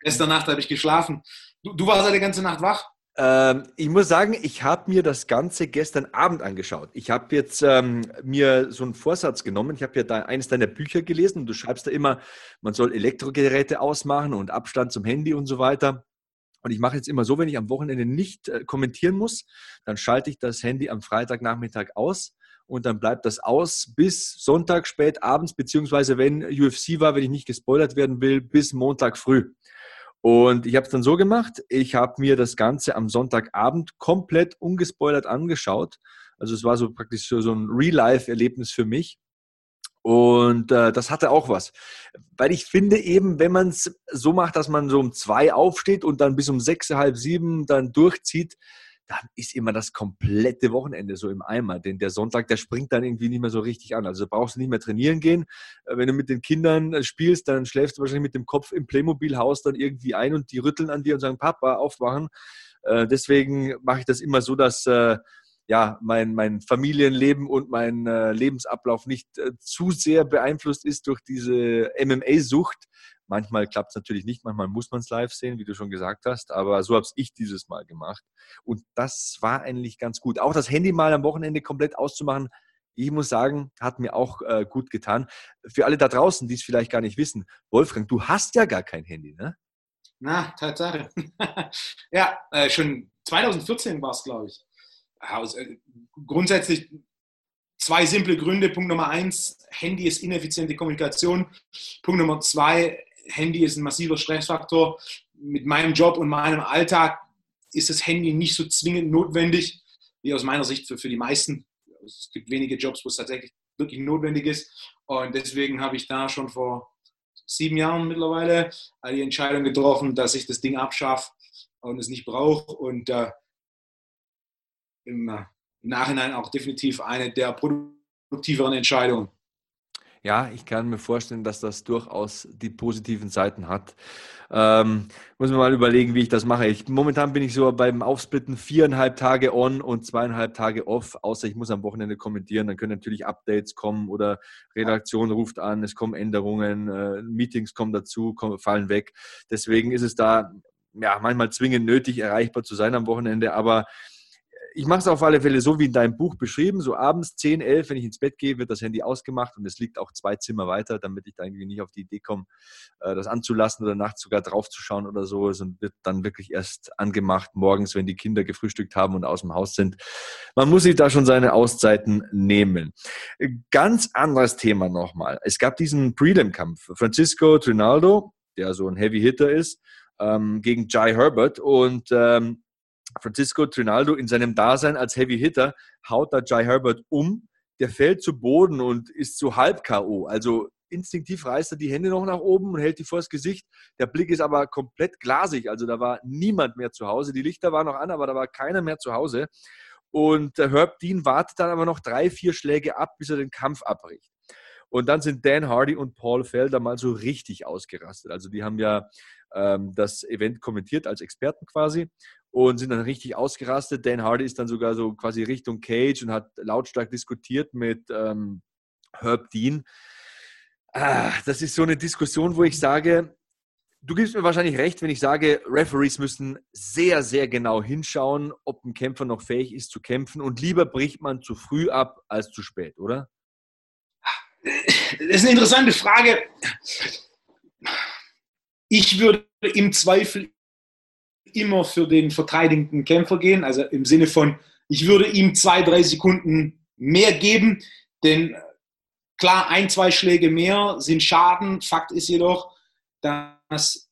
Gestern Nacht habe ich geschlafen. Du, du warst ja die ganze Nacht wach? Ähm, ich muss sagen, ich habe mir das Ganze gestern Abend angeschaut. Ich habe jetzt ähm, mir so einen Vorsatz genommen. Ich habe ja da eines deiner Bücher gelesen und du schreibst da immer, man soll Elektrogeräte ausmachen und Abstand zum Handy und so weiter. Und ich mache jetzt immer so, wenn ich am Wochenende nicht äh, kommentieren muss, dann schalte ich das Handy am Freitagnachmittag aus und dann bleibt das aus bis Sonntag spät abends, beziehungsweise wenn UFC war, wenn ich nicht gespoilert werden will, bis Montag früh. Und ich habe es dann so gemacht, ich habe mir das Ganze am Sonntagabend komplett ungespoilert angeschaut. Also es war so praktisch so, ein Real-Life-Erlebnis für mich. Und äh, das hatte auch was. Weil ich finde eben, wenn man es so macht, dass man so um zwei aufsteht und dann bis um sechs, halb sieben dann durchzieht, dann ist immer das komplette Wochenende so im Eimer. Denn der Sonntag, der springt dann irgendwie nicht mehr so richtig an. Also brauchst du nicht mehr trainieren gehen. Äh, wenn du mit den Kindern äh, spielst, dann schläfst du wahrscheinlich mit dem Kopf im Playmobil-Haus dann irgendwie ein und die rütteln an dir und sagen, Papa, aufwachen. Äh, deswegen mache ich das immer so, dass ja, mein, mein Familienleben und mein Lebensablauf nicht zu sehr beeinflusst ist durch diese MMA-Sucht, Manchmal klappt es natürlich nicht, manchmal muss man es live sehen, wie du schon gesagt hast, aber so habe ich dieses Mal gemacht. Und das war eigentlich ganz gut. Auch das Handy mal am Wochenende komplett auszumachen, ich muss sagen, hat mir auch äh, gut getan. Für alle da draußen, die es vielleicht gar nicht wissen, Wolfgang, du hast ja gar kein Handy, ne? Na, Tatsache. ja, äh, schon 2014 war es, glaube ich. Also, äh, grundsätzlich zwei simple Gründe. Punkt Nummer eins, Handy ist ineffiziente Kommunikation. Punkt Nummer zwei, Handy ist ein massiver Stressfaktor. Mit meinem Job und meinem Alltag ist das Handy nicht so zwingend notwendig, wie aus meiner Sicht für, für die meisten. Es gibt wenige Jobs, wo es tatsächlich wirklich notwendig ist. Und deswegen habe ich da schon vor sieben Jahren mittlerweile die Entscheidung getroffen, dass ich das Ding abschaffe und es nicht brauche. Und äh, im, im Nachhinein auch definitiv eine der produktiveren Entscheidungen. Ja, ich kann mir vorstellen, dass das durchaus die positiven Seiten hat. Ähm, muss man mal überlegen, wie ich das mache. Ich, momentan bin ich so beim Aufsplitten viereinhalb Tage on und zweieinhalb Tage off, außer ich muss am Wochenende kommentieren. Dann können natürlich Updates kommen oder Redaktion ruft an, es kommen Änderungen, äh, Meetings kommen dazu, kommen, fallen weg. Deswegen ist es da ja manchmal zwingend nötig, erreichbar zu sein am Wochenende. Aber ich mache es auf alle Fälle so wie in deinem Buch beschrieben, so abends 10, 11, wenn ich ins Bett gehe, wird das Handy ausgemacht und es liegt auch zwei Zimmer weiter, damit ich da irgendwie nicht auf die Idee komme, äh, das anzulassen oder nachts sogar draufzuschauen oder so. Es wird dann wirklich erst angemacht morgens, wenn die Kinder gefrühstückt haben und aus dem Haus sind. Man muss sich da schon seine Auszeiten nehmen. Ganz anderes Thema nochmal. Es gab diesen Prelim-Kampf. Francisco Trinaldo, der so ein Heavy Hitter ist, ähm, gegen Jai Herbert und ähm, Francisco Trinaldo in seinem Dasein als Heavy Hitter haut da Jai Herbert um, der fällt zu Boden und ist so halb K.O. Also instinktiv reißt er die Hände noch nach oben und hält die vors Gesicht. Der Blick ist aber komplett glasig. Also da war niemand mehr zu Hause. Die Lichter waren noch an, aber da war keiner mehr zu Hause. Und Herb Dean wartet dann aber noch drei, vier Schläge ab, bis er den Kampf abbricht. Und dann sind Dan Hardy und Paul Felder mal so richtig ausgerastet. Also die haben ja ähm, das Event kommentiert als Experten quasi und sind dann richtig ausgerastet. Dan Hardy ist dann sogar so quasi Richtung Cage und hat lautstark diskutiert mit ähm, Herb Dean. Ah, das ist so eine Diskussion, wo ich sage, du gibst mir wahrscheinlich recht, wenn ich sage, Referees müssen sehr, sehr genau hinschauen, ob ein Kämpfer noch fähig ist zu kämpfen und lieber bricht man zu früh ab als zu spät, oder? Das ist eine interessante Frage. Ich würde im Zweifel immer für den verteidigenden Kämpfer gehen, also im Sinne von, ich würde ihm zwei, drei Sekunden mehr geben, denn klar, ein, zwei Schläge mehr sind Schaden. Fakt ist jedoch, dass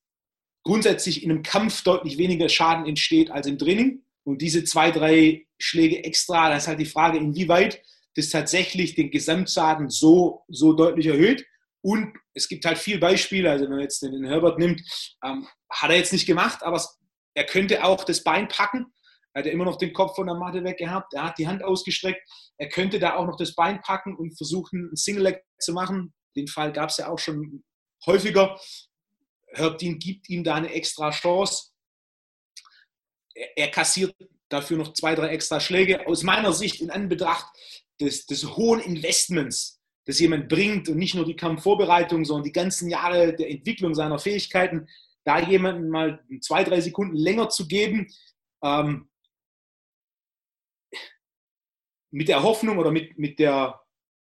grundsätzlich in einem Kampf deutlich weniger Schaden entsteht als im Training. Und diese zwei, drei Schläge extra, das ist halt die Frage, inwieweit das tatsächlich den Gesamtschaden so, so deutlich erhöht. Und es gibt halt viele Beispiele, also wenn man jetzt den Herbert nimmt, ähm, hat er jetzt nicht gemacht, aber er könnte auch das Bein packen. Er hat ja immer noch den Kopf von der Matte weg gehabt. Er hat die Hand ausgestreckt. Er könnte da auch noch das Bein packen und versuchen, ein Single Leg zu machen. Den Fall gab es ja auch schon häufiger. Herbdin gibt ihm da eine extra Chance. Er, er kassiert dafür noch zwei, drei extra Schläge. Aus meiner Sicht in Anbetracht des, des hohen Investments, das jemand bringt und nicht nur die Kampfvorbereitung, sondern die ganzen Jahre der Entwicklung seiner Fähigkeiten, da jemanden mal zwei, drei Sekunden länger zu geben, ähm, mit der Hoffnung oder mit, mit, der,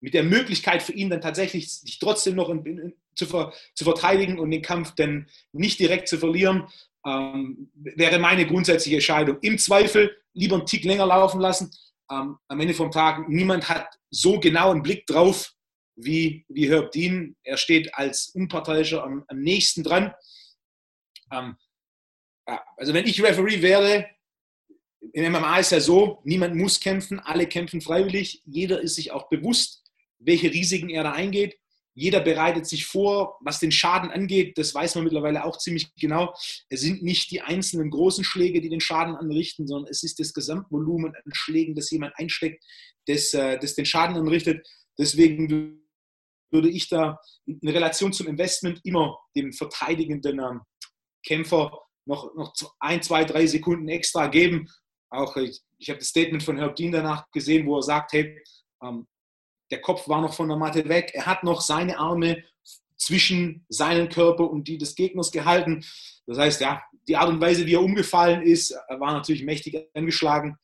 mit der Möglichkeit für ihn dann tatsächlich sich trotzdem noch in, in, zu, ver, zu verteidigen und den Kampf dann nicht direkt zu verlieren, ähm, wäre meine grundsätzliche Entscheidung. Im Zweifel lieber einen Tick länger laufen lassen, ähm, am Ende vom Tag, niemand hat so genau einen Blick drauf wie, wie Herb Dean. Er steht als Unparteiischer am, am nächsten dran. Ähm, also wenn ich Referee wäre, im MMA ist ja so, niemand muss kämpfen, alle kämpfen freiwillig. Jeder ist sich auch bewusst, welche Risiken er da eingeht. Jeder bereitet sich vor, was den Schaden angeht. Das weiß man mittlerweile auch ziemlich genau. Es sind nicht die einzelnen großen Schläge, die den Schaden anrichten, sondern es ist das Gesamtvolumen an Schlägen, das jemand einsteckt, das, äh, das den Schaden anrichtet. Deswegen würde ich da in Relation zum Investment immer dem verteidigenden ähm, Kämpfer noch, noch ein, zwei, drei Sekunden extra geben. Auch ich, ich habe das Statement von Herb Dean danach gesehen, wo er sagt, hey, ähm, der Kopf war noch von der Matte weg. Er hat noch seine Arme zwischen seinen Körper und die des Gegners gehalten. Das heißt, ja, die Art und Weise, wie er umgefallen ist, war natürlich mächtig angeschlagen.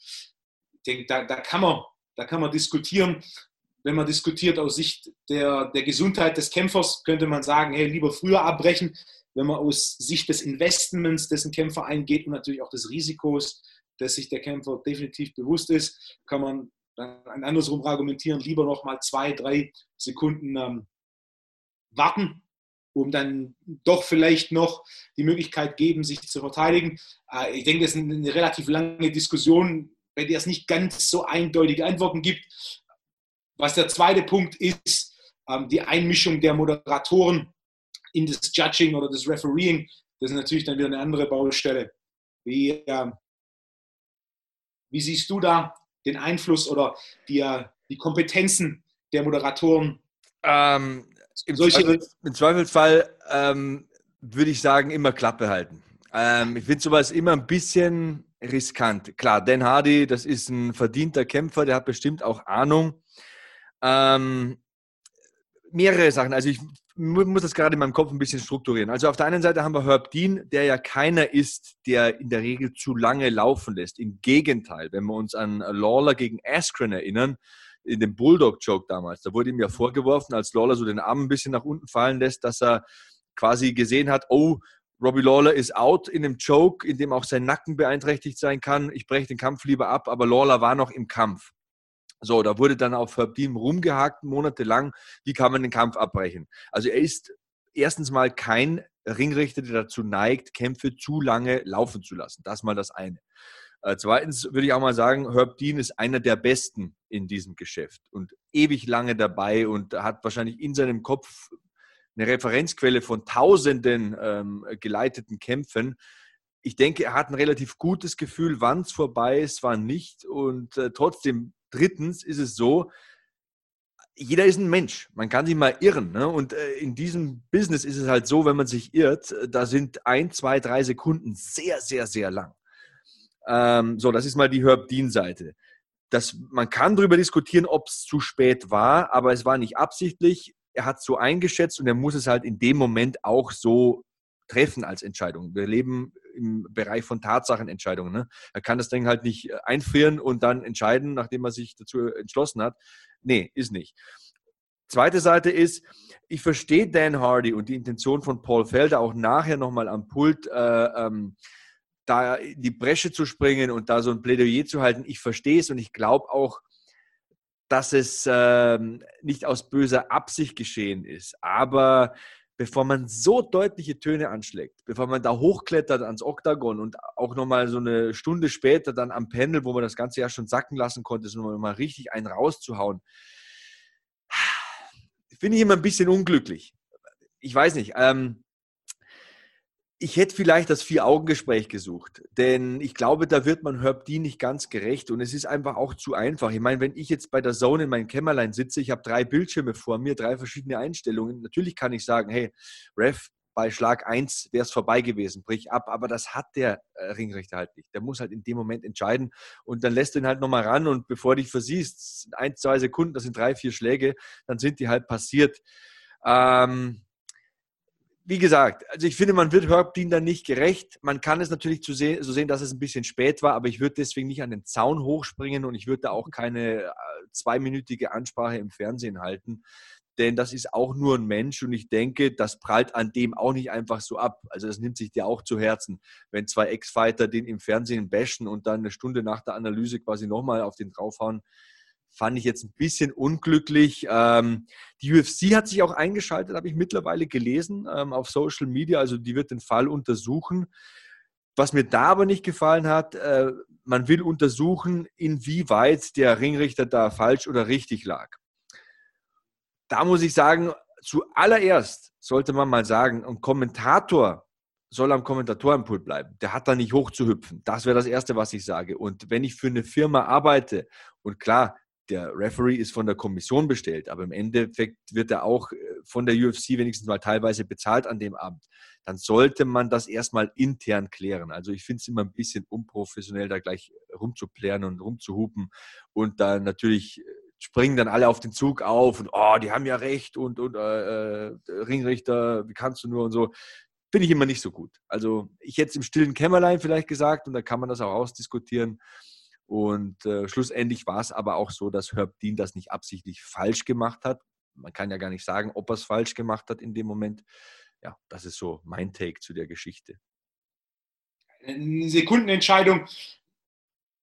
Ich denke, da, da, kann, man, da kann man diskutieren. Wenn man diskutiert aus Sicht der, der Gesundheit des Kämpfers, könnte man sagen, hey, lieber früher abbrechen. Wenn man aus Sicht des Investments, dessen Kämpfer eingeht und natürlich auch des Risikos, dass sich der Kämpfer definitiv bewusst ist, kann man dann andersrum argumentieren, lieber noch mal zwei, drei Sekunden ähm, warten, um dann doch vielleicht noch die Möglichkeit geben, sich zu verteidigen. Äh, ich denke, das ist eine relativ lange Diskussion, bei der es nicht ganz so eindeutige Antworten gibt. Was der zweite Punkt ist, ähm, die Einmischung der Moderatoren in das Judging oder das Refereeing, das ist natürlich dann wieder eine andere Baustelle. Wie, äh, wie siehst du da den Einfluss oder die, äh, die Kompetenzen der Moderatoren? Ähm, im, Zweifel, Im, Zweifelsfall ähm, würde ich sagen, immer Klappe halten. Ähm, ich finde sowas immer ein bisschen riskant. Klar, Dan Hardy, das ist ein verdienter Kämpfer, der hat bestimmt auch Ahnung. Ähm, mehrere Sachen. Also ich muss das gerade in meinem Kopf ein bisschen strukturieren. Also auf der einen Seite haben wir Herb Dean, der ja keiner ist, der in der Regel zu lange laufen lässt. Im Gegenteil, wenn wir uns an Lawler gegen Askren erinnern, in dem Bulldog-Joke damals, da wurde ihm ja vorgeworfen, als Lawler so den Arm ein bisschen nach unten fallen lässt, dass er quasi gesehen hat, oh, Robbie Lawler ist out in einem Choke, in dem auch sein Nacken beeinträchtigt sein kann. Ich breche den Kampf lieber ab, aber Lawler war noch im Kampf. So, da wurde dann auf Herb Dean rumgehakt, monatelang. Wie kann man den Kampf abbrechen? Also er ist erstens mal kein Ringrichter, der dazu neigt, Kämpfe zu lange laufen zu lassen. Das mal das eine. Äh, zweitens würde ich auch mal sagen, Herb Dean ist einer der Besten in diesem Geschäft und ewig lange dabei und hat wahrscheinlich in seinem Kopf eine Referenzquelle von tausenden ähm, geleiteten Kämpfen. Ich denke, er hat ein relativ gutes Gefühl, wann es vorbei ist, wann nicht. Und äh, trotzdem, drittens ist es so, jeder ist ein Mensch. Man kann sich mal irren. Ne? Und äh, in diesem Business ist es halt so, wenn man sich irrt, äh, da sind ein, zwei, drei Sekunden sehr, sehr, sehr lang. Ähm, so, das ist mal die Herb Dean-Seite. man kann darüber diskutieren, ob es zu spät war, aber es war nicht absichtlich er hat es so eingeschätzt und er muss es halt in dem Moment auch so treffen als Entscheidung. Wir leben im Bereich von Tatsachenentscheidungen. Ne? Er kann das Ding halt nicht äh, einfrieren und dann entscheiden, nachdem er sich dazu entschlossen hat. Nee, ist nicht. Zweite Seite ist, ich verstehe Dan Hardy und die Intention von Paul Felder auch nachher nochmal am Pult, äh, ähm, da in die Bresche zu springen und da so ein Plädoyer zu halten. Ich verstehe es und ich glaube auch, dass es ähm, nicht aus böser Absicht geschehen ist. Aber bevor man so deutliche Töne anschlägt, bevor man da hochklettert ans Oktagon und auch nochmal so eine Stunde später dann am Panel, wo man das Ganze ja schon sacken lassen konnte, so nochmal richtig einen rauszuhauen, finde ich immer ein bisschen unglücklich. Ich weiß nicht. Ähm, ich hätte vielleicht das Vier-Augen-Gespräch gesucht, denn ich glaube, da wird man Herb Dean nicht ganz gerecht und es ist einfach auch zu einfach. Ich meine, wenn ich jetzt bei der Zone in meinem Kämmerlein sitze, ich habe drei Bildschirme vor mir, drei verschiedene Einstellungen, natürlich kann ich sagen, hey, Ref, bei Schlag 1 wäre es vorbei gewesen, brich ab, aber das hat der äh, Ringrichter halt nicht. Der muss halt in dem Moment entscheiden und dann lässt du ihn halt nochmal ran und bevor du dich versiehst, ein, zwei Sekunden, das sind drei, vier Schläge, dann sind die halt passiert. Ähm, wie gesagt, also ich finde, man wird Herb Dean dann nicht gerecht. Man kann es natürlich so sehen, so sehen, dass es ein bisschen spät war, aber ich würde deswegen nicht an den Zaun hochspringen und ich würde da auch keine äh, zweiminütige Ansprache im Fernsehen halten, denn das ist auch nur ein Mensch und ich denke, das prallt an dem auch nicht einfach so ab. Also das nimmt sich dir auch zu Herzen, wenn zwei Ex-Fighter den im Fernsehen bashen und dann eine Stunde nach der Analyse quasi nochmal auf den draufhauen fand ich jetzt ein bisschen unglücklich. Ähm, die UFC hat sich auch eingeschaltet, habe ich mittlerweile gelesen, ähm, auf Social Media. Also die wird den Fall untersuchen. Was mir da aber nicht gefallen hat, äh, man will untersuchen, inwieweit der Ringrichter da falsch oder richtig lag. Da muss ich sagen, zuallererst sollte man mal sagen, ein Kommentator soll am Kommentatorenpult bleiben. Der hat da nicht hoch zu hüpfen. Das wäre das Erste, was ich sage. Und wenn ich für eine Firma arbeite, und klar, der Referee ist von der Kommission bestellt, aber im Endeffekt wird er auch äh, von der UFC wenigstens mal teilweise bezahlt an dem Abend. Dann sollte man das erstmal intern klären. Also ich finde es immer ein bisschen unprofessionell, da gleich rumzuplären und rumzuhupen und dann natürlich äh, springen dann alle auf den Zug auf und oh, die haben ja recht und, und äh, äh, Ringrichter, wie kannst du nur und so. Finde ich immer nicht so gut. Also ich hätte es im stillen Kämmerlein vielleicht gesagt und da kann man das auch ausdiskutieren. Und äh, schlussendlich war es aber auch so, dass Herb Dean das nicht absichtlich falsch gemacht hat. Man kann ja gar nicht sagen, ob er es falsch gemacht hat in dem Moment. Ja, das ist so mein Take zu der Geschichte. Eine Sekundenentscheidung.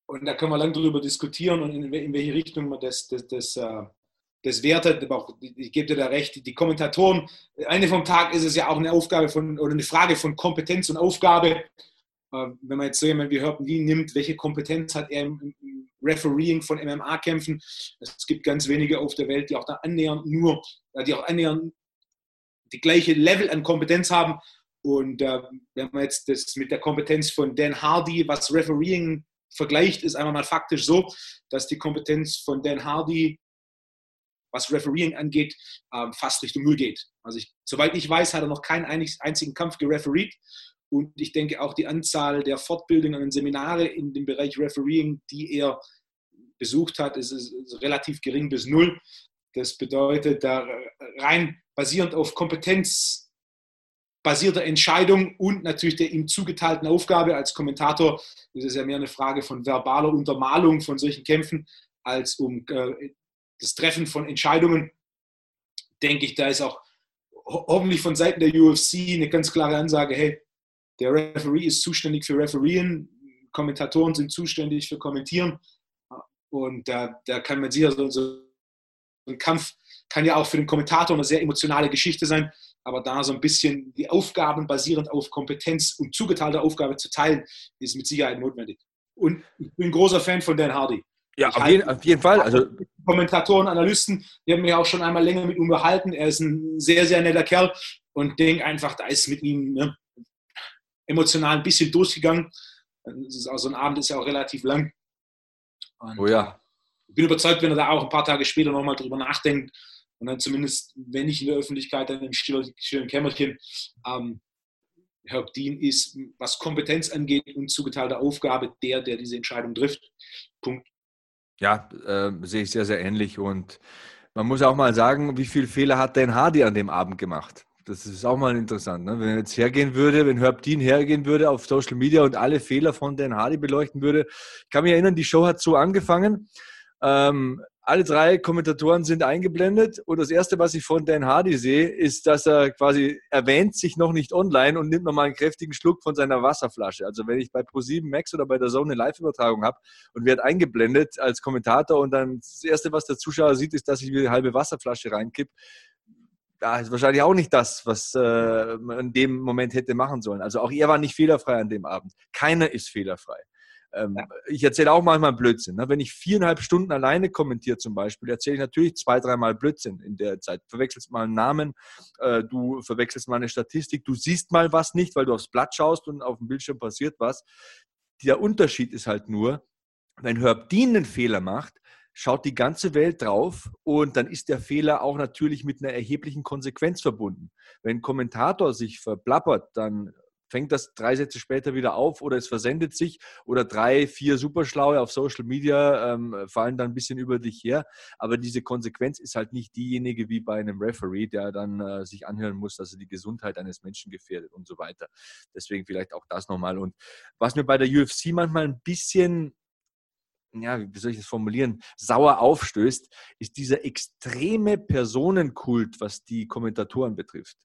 Und da können wir lange darüber diskutieren und in, welche Richtung man das, das, das, äh, das wertet. Aber auch, ich gebe dir da recht, die Kommentatoren, eine vom Tag ist es ja auch eine Aufgabe von oder eine Frage von Kompetenz und Aufgabe. Ähm, wenn man jetzt so jemanden wie Herb Lee nimmt, welche Kompetenz hat er im, im Refereeing von MMA-Kämpfen? Es gibt ganz wenige auf der Welt, die auch da annähernd nur, äh, die auch annähernd die gleiche Level an Kompetenz haben. Und äh, wenn man jetzt das mit der Kompetenz von Dan Hardy, was Refereeing vergleicht, ist einfach mal faktisch so, dass die Kompetenz von Dan Hardy, was Refereeing angeht, äh, fast Richtung Null geht. Also ich, soweit ich weiß, hat er noch keinen einzigen Kampf gerefereed und ich denke auch die Anzahl der Fortbildungen und Seminare in dem Bereich Refereeing, die er besucht hat, ist, ist relativ gering bis null. Das bedeutet, da rein basierend auf Kompetenz basierter Entscheidung und natürlich der ihm zugeteilten Aufgabe als Kommentator ist es ja mehr eine Frage von verbaler Untermalung von solchen Kämpfen als um äh, das Treffen von Entscheidungen. Denke ich, da ist auch hoffentlich von Seiten der UFC eine ganz klare Ansage, hey, der Referee ist zuständig für Refereen, Kommentatoren sind zuständig für Kommentieren und da, da kann man sicher so, so ein Kampf kann ja auch für den Kommentator eine sehr emotionale Geschichte sein, aber da so ein bisschen die Aufgaben basierend auf Kompetenz und zugeteilte Aufgabe zu teilen, ist mit Sicherheit notwendig. Und ich bin ein großer Fan von Dan Hardy. Ja, auf jeden, auf jeden, Fall. Also Kommentatoren, Analysten, die haben mich auch schon einmal länger mit ihm unterhalten. Er ist ein sehr, sehr netter Kerl und denke einfach, da ist mit ihm ne, emotional ein bisschen durchgegangen. So ein Abend ist ja auch relativ lang. Und, oh ja. Ich bin überzeugt, wenn er da auch ein paar Tage später nochmal drüber nachdenkt und dann zumindest, wenn nicht in der Öffentlichkeit, dann im stillen, Kämmerchen, ähm, Herr Dean ist, was Kompetenz angeht und zugeteilte Aufgabe, der, der diese Entscheidung trifft. Punkt. Ja, äh, sehe ich sehr, sehr ähnlich. Und man muss auch mal sagen, wie viele Fehler hat denn Hardy an dem Abend gemacht? Das ist auch mal interessant. Ne? Wenn er jetzt hergehen würde, wenn Herb Dean hergehen würde auf Social Media und alle Fehler von Dan Hardy beleuchten würde. Ich kann mich erinnern, die Show hat so angefangen. Ähm, alle drei Kommentatoren sind eingeblendet und das Erste, was ich von Dan Hardy sehe, ist, dass er quasi erwähnt sich noch nicht online und nimmt nochmal einen kräftigen Schluck von seiner Wasserflasche. Also wenn ich bei Pro7 Max oder bei der Zone eine Live-Übertragung habe und werde eingeblendet als Kommentator und dann das Erste, was der Zuschauer sieht, ist, dass ich mir eine halbe Wasserflasche reinkipp, ja, ist wahrscheinlich auch nicht das, was äh, man in dem Moment hätte machen sollen. Also auch er war nicht fehlerfrei an dem Abend. Keiner ist fehlerfrei. Ähm, ja. Ich erzähle auch manchmal Blödsinn. Ne? Wenn ich viereinhalb Stunden alleine kommentiere zum Beispiel, erzähle ich natürlich zwei, dreimal Blödsinn in der Zeit. Verwechselst mal einen Namen, äh, du verwechselst mal eine Statistik, du siehst mal was nicht, weil du aufs Blatt schaust und auf dem Bildschirm passiert was. Der Unterschied ist halt nur, wenn Herb Dean einen Fehler macht, schaut die ganze Welt drauf und dann ist der Fehler auch natürlich mit einer erheblichen Konsequenz verbunden. Wenn ein Kommentator sich verplappert, dann fängt das drei Sätze später wieder auf oder es versendet sich oder drei, vier Superschlaue auf Social Media ähm, fallen dann ein bisschen über dich her. Aber diese Konsequenz ist halt nicht diejenige wie bei einem Referee, der dann äh, sich anhören muss, dass er die Gesundheit eines Menschen gefährdet und so weiter. Deswegen vielleicht auch das nochmal. Und was mir bei der UFC manchmal ein bisschen ja, wie soll ich das formulieren, sauer aufstößt, ist dieser extreme Personenkult, was die Kommentatoren betrifft.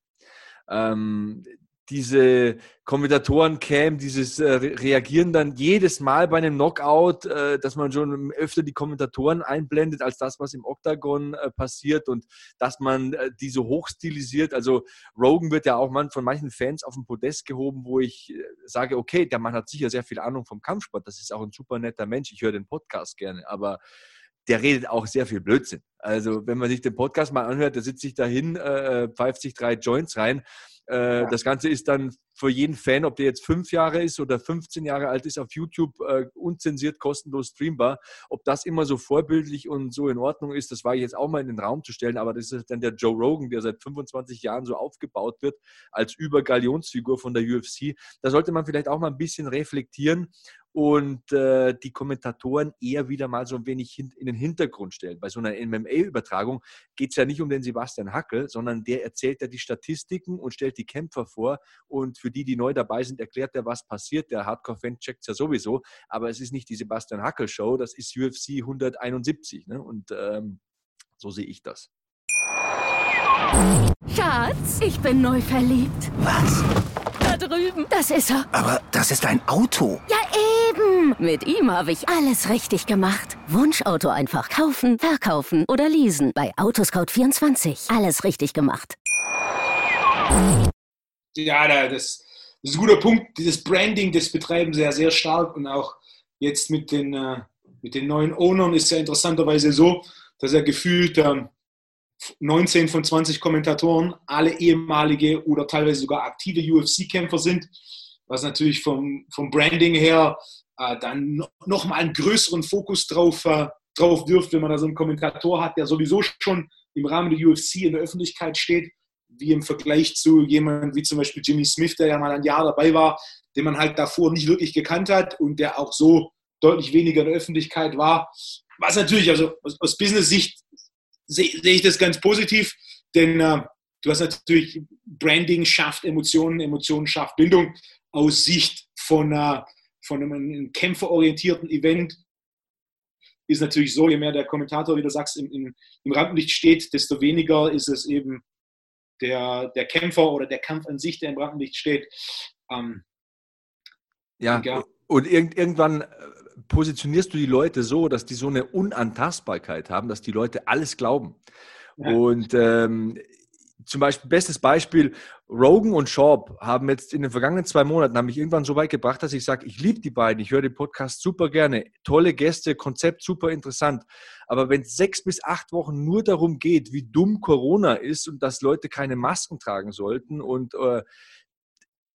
Ähm, diese Kommentatoren-Cam, dieses äh, Reagieren dann jedes Mal bei einem Knockout, äh, dass man schon öfter die Kommentatoren einblendet, als das, was im Oktagon äh, passiert und dass man äh, die so hochstilisiert. Also Rogan wird ja auch man, von manchen Fans auf den Podest gehoben, wo ich äh, sage, okay, der Mann hat sicher sehr viel Ahnung vom Kampfsport, das ist auch ein super netter Mensch, ich höre den Podcast gerne, aber der redet auch sehr viel Blödsinn. Also wenn man sich den Podcast mal anhört, der sitzt sich dahin, äh, pfeift sich drei Joints rein äh, ja. Das Ganze ist dann für jeden Fan, ob der jetzt fünf Jahre ist oder 15 Jahre alt ist, auf YouTube äh, unzensiert kostenlos streambar. Ob das immer so vorbildlich und so in Ordnung ist, das war ich jetzt auch mal in den Raum zu stellen. Aber das ist dann der Joe Rogan, der seit 25 Jahren so aufgebaut wird als Übergalionsfigur von der UFC. Da sollte man vielleicht auch mal ein bisschen reflektieren und äh, die Kommentatoren eher wieder mal so ein wenig in den Hintergrund stellen. Bei so einer MMA-Übertragung geht es ja nicht um den Sebastian Hackel, sondern der erzählt ja die Statistiken und stellt die Kämpfer vor. Und für die, die neu dabei sind, erklärt er, was passiert. Der Hardcore-Fan checkt es ja sowieso. Aber es ist nicht die Sebastian Hackel-Show, das ist UFC 171. Ne? Und ähm, so sehe ich das. Schatz, ich bin neu verliebt. Was? Da drüben. Das ist er. Aber das ist ein Auto. Ja, eben. Mit ihm habe ich alles richtig gemacht. Wunschauto einfach kaufen, verkaufen oder leasen. Bei Autoscout24. Alles richtig gemacht. Ja, das, ist ein guter Punkt. Dieses Branding, das betreiben sie ja sehr stark und auch jetzt mit den, äh, mit den neuen Ownern ist ja interessanterweise so, dass er gefühlt ähm, 19 von 20 Kommentatoren alle ehemalige oder teilweise sogar aktive UFC-Kämpfer sind, was natürlich vom, vom Branding her äh, dann noch mal einen größeren Fokus drauf, äh, drauf wirft, wenn man da so einen Kommentator hat, der sowieso schon im Rahmen der UFC in der Öffentlichkeit steht, wie im Vergleich zu jemandem wie zum Beispiel Jimmy Smith, der ja mal ein Jahr dabei war, den man halt davor nicht wirklich gekannt hat und der auch so deutlich weniger in der Öffentlichkeit war. Was natürlich, also aus, aus Business-Sicht sehe seh ich das ganz positiv, denn äh, du hast natürlich Branding schafft Emotionen, Emotionen schafft Bindung aus Sicht von, äh, von einem kämpferorientierten Event ist natürlich so, je mehr der Kommentator, wie du sagst, im, im, im Rampenlicht steht, desto weniger ist es eben der, der Kämpfer oder der Kampf an sich, der im Rampenlicht steht. Ähm, ja, ja, und irgend, irgendwann äh, positionierst du die Leute so, dass die so eine Unantastbarkeit haben, dass die Leute alles glauben. Ja. Und ähm, zum Beispiel, bestes Beispiel, Rogan und Schaub haben jetzt in den vergangenen zwei Monaten, haben mich irgendwann so weit gebracht, dass ich sage, ich liebe die beiden, ich höre den Podcast super gerne, tolle Gäste, Konzept super interessant. Aber wenn es sechs bis acht Wochen nur darum geht, wie dumm Corona ist und dass Leute keine Masken tragen sollten und äh,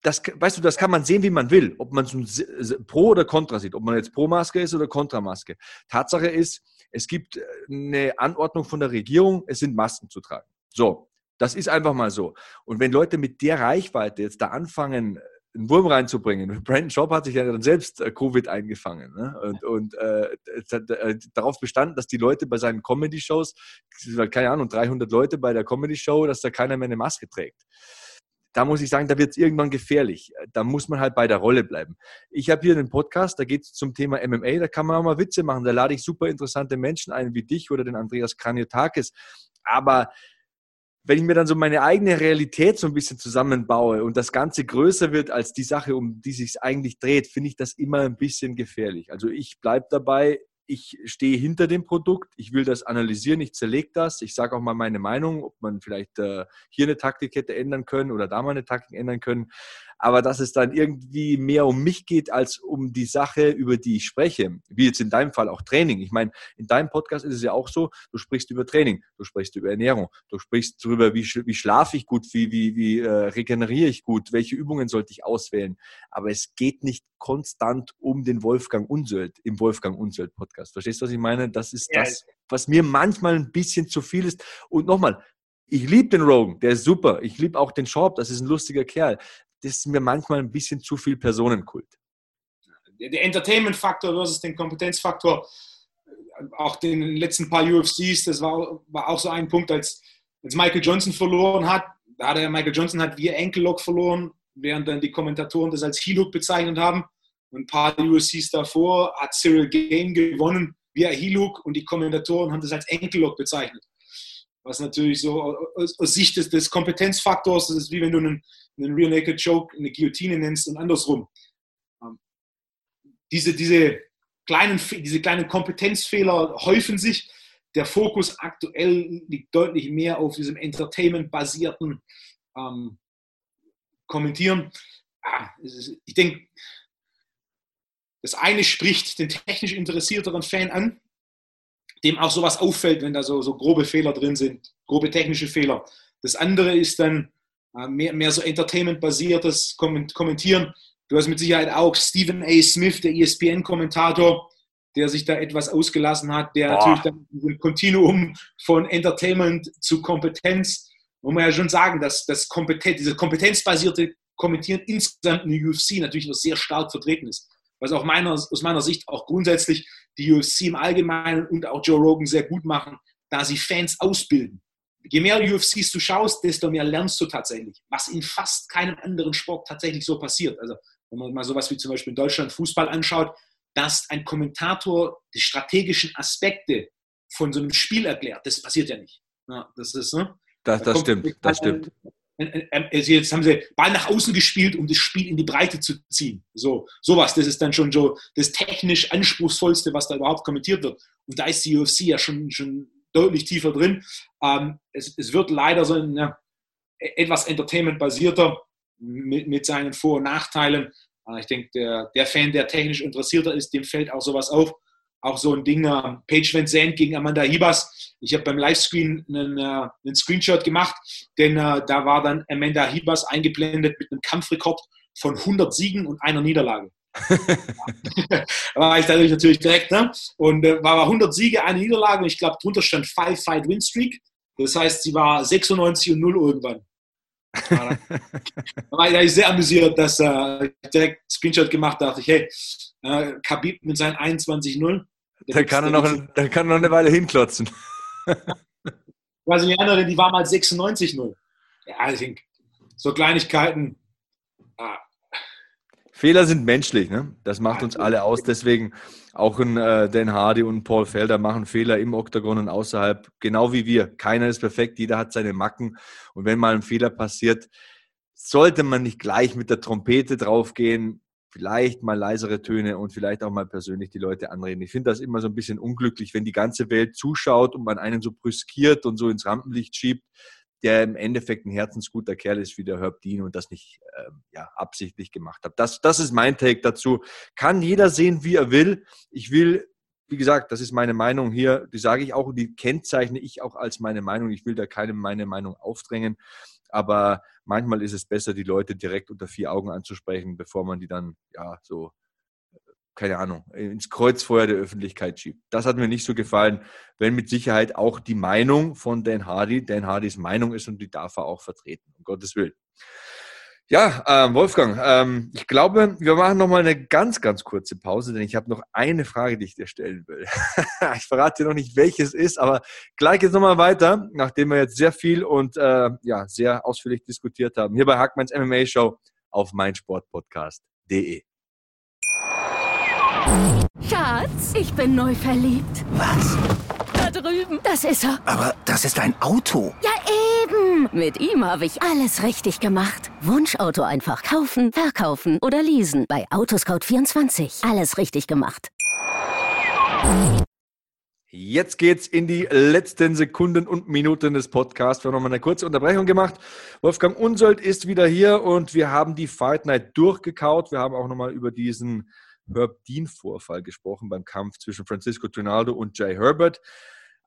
das, weißt du, das kann man sehen, wie man will, ob man es pro oder contra sieht, ob man jetzt pro Maske ist oder contra Maske. Tatsache ist, es gibt äh, eine Anordnung von der Regierung, es sind Masken zu tragen. So, das ist einfach mal so. Und wenn Leute mit der Reichweite jetzt da anfangen, einen Wurm reinzubringen. Brandon Schaub hat sich ja dann selbst äh, Covid eingefangen ne? und, und äh, hat, äh, darauf bestanden, dass die Leute bei seinen Comedy-Shows, keine Ahnung, 300 Leute bei der Comedy-Show, dass da keiner mehr eine Maske trägt. Da muss ich sagen, da wird es irgendwann gefährlich. Da muss man halt bei der Rolle bleiben. Ich habe hier einen Podcast, da geht es zum Thema MMA, da kann man auch mal Witze machen. Da lade ich super interessante Menschen ein, wie dich oder den Andreas Kraniotakis. Aber wenn ich mir dann so meine eigene Realität so ein bisschen zusammenbaue und das Ganze größer wird als die Sache, um die sich eigentlich dreht, finde ich das immer ein bisschen gefährlich. Also ich bleibe dabei, ich stehe hinter dem Produkt, ich will das analysieren, ich zerlege das, ich sage auch mal meine Meinung, ob man vielleicht äh, hier eine Taktik hätte ändern können oder da mal eine Taktik ändern können aber dass es dann irgendwie mehr um mich geht als um die Sache, über die ich spreche. Wie jetzt in deinem Fall auch Training. Ich meine, in deinem Podcast ist es ja auch so, du sprichst über Training, du sprichst über Ernährung, du sprichst darüber, wie, wie schlafe ich gut, wie, wie, wie äh, regeneriere ich gut, welche Übungen sollte ich auswählen. Aber es geht nicht konstant um den Wolfgang Unsöld im Wolfgang Unsöld Podcast. Verstehst du, was ich meine? Das ist ja. das, was mir manchmal ein bisschen zu viel ist. Und nochmal, ich liebe den Rogan, der ist super. Ich liebe auch den Schaub, das ist ein lustiger Kerl das ist mir manchmal ein bisschen zu viel Personenkult. Der Entertainment-Faktor versus den Kompetenzfaktor, auch den letzten paar UFCs, das war, war auch so ein Punkt, als, als Michael Johnson verloren hat. Da hat er, Michael Johnson hat via Enkellock verloren, während dann die Kommentatoren das als Heel-Hook bezeichnet haben. Und ein paar UFCs davor hat Cyril Game gewonnen via Heel-Hook und die Kommentatoren haben das als Enkellock bezeichnet was natürlich so aus, Sicht des, des, Kompetenzfaktors, das ist wie wenn du einen, einen Real Naked Joke eine Guillotine nennst und andersrum. Ähm, diese, diese, kleinen, diese kleinen Kompetenzfehler häufen sich. Der Fokus aktuell liegt deutlich mehr auf diesem Entertainment-basierten ähm, Kommentieren. Ah, ich denke, das eine spricht den technisch interessierteren Fan an, dem auch sowas auffällt, wenn da so, so grobe Fehler drin sind, grobe technische Fehler. Das andere ist dann äh, mehr, mehr so Entertainment-basiertes Kommentieren. Du hast mit Sicherheit auch Stephen A. Smith, der ESPN-Kommentator, der sich da etwas ausgelassen hat, der Boah. natürlich dann ein Kontinuum von Entertainment zu Kompetenz, muss man ja schon sagen, dass das Kompetenz, diese kompetenzbasierte Kommentieren insgesamt in der UFC natürlich noch sehr stark vertreten ist was auch meiner, aus meiner Sicht auch grundsätzlich die UFC im Allgemeinen und auch Joe Rogan sehr gut machen, da sie Fans ausbilden. Je mehr UFCs du schaust, desto mehr lernst du tatsächlich, was in fast keinem anderen Sport tatsächlich so passiert. Also wenn man mal sowas wie zum Beispiel in Deutschland Fußball anschaut, dass ein Kommentator die strategischen Aspekte von so einem Spiel erklärt, das passiert ja nicht. Ja, das ist, ne? Das, das stimmt, das stimmt. Jetzt haben sie Ball nach außen gespielt, um das Spiel in die Breite zu ziehen. So, sowas, das ist dann schon so das technisch anspruchsvollste, was da überhaupt kommentiert wird. Und da ist die UFC ja schon, schon deutlich tiefer drin. Ähm, es, es, wird leider so ein, ja, etwas entertainment-basierter mit, mit, seinen Vor- und Nachteilen. Ich denke, der, der Fan, der technisch interessierter ist, dem fällt auch sowas auf auch so ein Ding, äh, Paige Van Zandt gegen Amanda Hibas. Ich habe beim Livescreen einen, äh, einen, Screenshot gemacht, denn äh, da war dann Amanda Hibas eingeblendet mit einem Kampfrekord von 100 Siegen und einer Niederlage. da war ich dadurch natürlich direkt, ne? Und äh, war 100 Siege, eine Niederlage und ich glaube, drunter stand 5-Fight-Win-Streak. Das heißt, sie war 96 und 0 irgendwann. da war ich sehr amüsiert, dass äh, ich direkt Screenshot gemacht dachte ich, hey, äh, Khabib mit seinen 21-0. Da kann, er noch, da kann er noch eine Weile hinklotzen. Brasilianerin, die war mal 96-0. Ja, ich denke, so Kleinigkeiten. Ah. Fehler sind menschlich, ne? Das macht uns alle aus. Deswegen auch ein äh, Dan Hardy und Paul Felder machen Fehler im Oktagon und außerhalb, genau wie wir. Keiner ist perfekt, jeder hat seine Macken. Und wenn mal ein Fehler passiert, sollte man nicht gleich mit der Trompete draufgehen, vielleicht mal leisere Töne und vielleicht auch mal persönlich die Leute anreden. Ich finde das immer so ein bisschen unglücklich, wenn die ganze Welt zuschaut und man einen so brüskiert und so ins Rampenlicht schiebt, der im Endeffekt ein herzensguter Kerl ist wie der Herb Dean und das nicht äh, ja, absichtlich gemacht hat. Das, das ist mein Take dazu. Kann jeder sehen, wie er will. Ich will wie gesagt, das ist meine Meinung hier, die sage ich auch und die kennzeichne ich auch als meine Meinung. Ich will da keinem meine Meinung aufdrängen. Aber manchmal ist es besser, die Leute direkt unter vier Augen anzusprechen, bevor man die dann, ja, so, keine Ahnung, ins Kreuzfeuer der Öffentlichkeit schiebt. Das hat mir nicht so gefallen, wenn mit Sicherheit auch die Meinung von Dan Hardy, Dan Hardys Meinung ist und die darf er auch vertreten, um Gottes Willen. Ja, ähm, Wolfgang, ähm, ich glaube, wir machen noch mal eine ganz, ganz kurze Pause, denn ich habe noch eine Frage, die ich dir stellen will. ich verrate dir noch nicht, welches ist, aber gleich jetzt noch mal weiter, nachdem wir jetzt sehr viel und äh, ja, sehr ausführlich diskutiert haben. Hier bei Hackmanns MMA Show auf meinsportpodcast.de. Schatz, ich bin neu verliebt. Was? Das ist er. Aber das ist ein Auto. Ja, eben. Mit ihm habe ich alles richtig gemacht. Wunschauto einfach kaufen, verkaufen oder leasen. Bei Autoscout24. Alles richtig gemacht. Jetzt geht's in die letzten Sekunden und Minuten des Podcasts. Wir haben nochmal eine kurze Unterbrechung gemacht. Wolfgang Unsold ist wieder hier und wir haben die Fight Night durchgekaut. Wir haben auch nochmal über diesen Herb Dean-Vorfall gesprochen beim Kampf zwischen Francisco Trinaldo und Jay Herbert.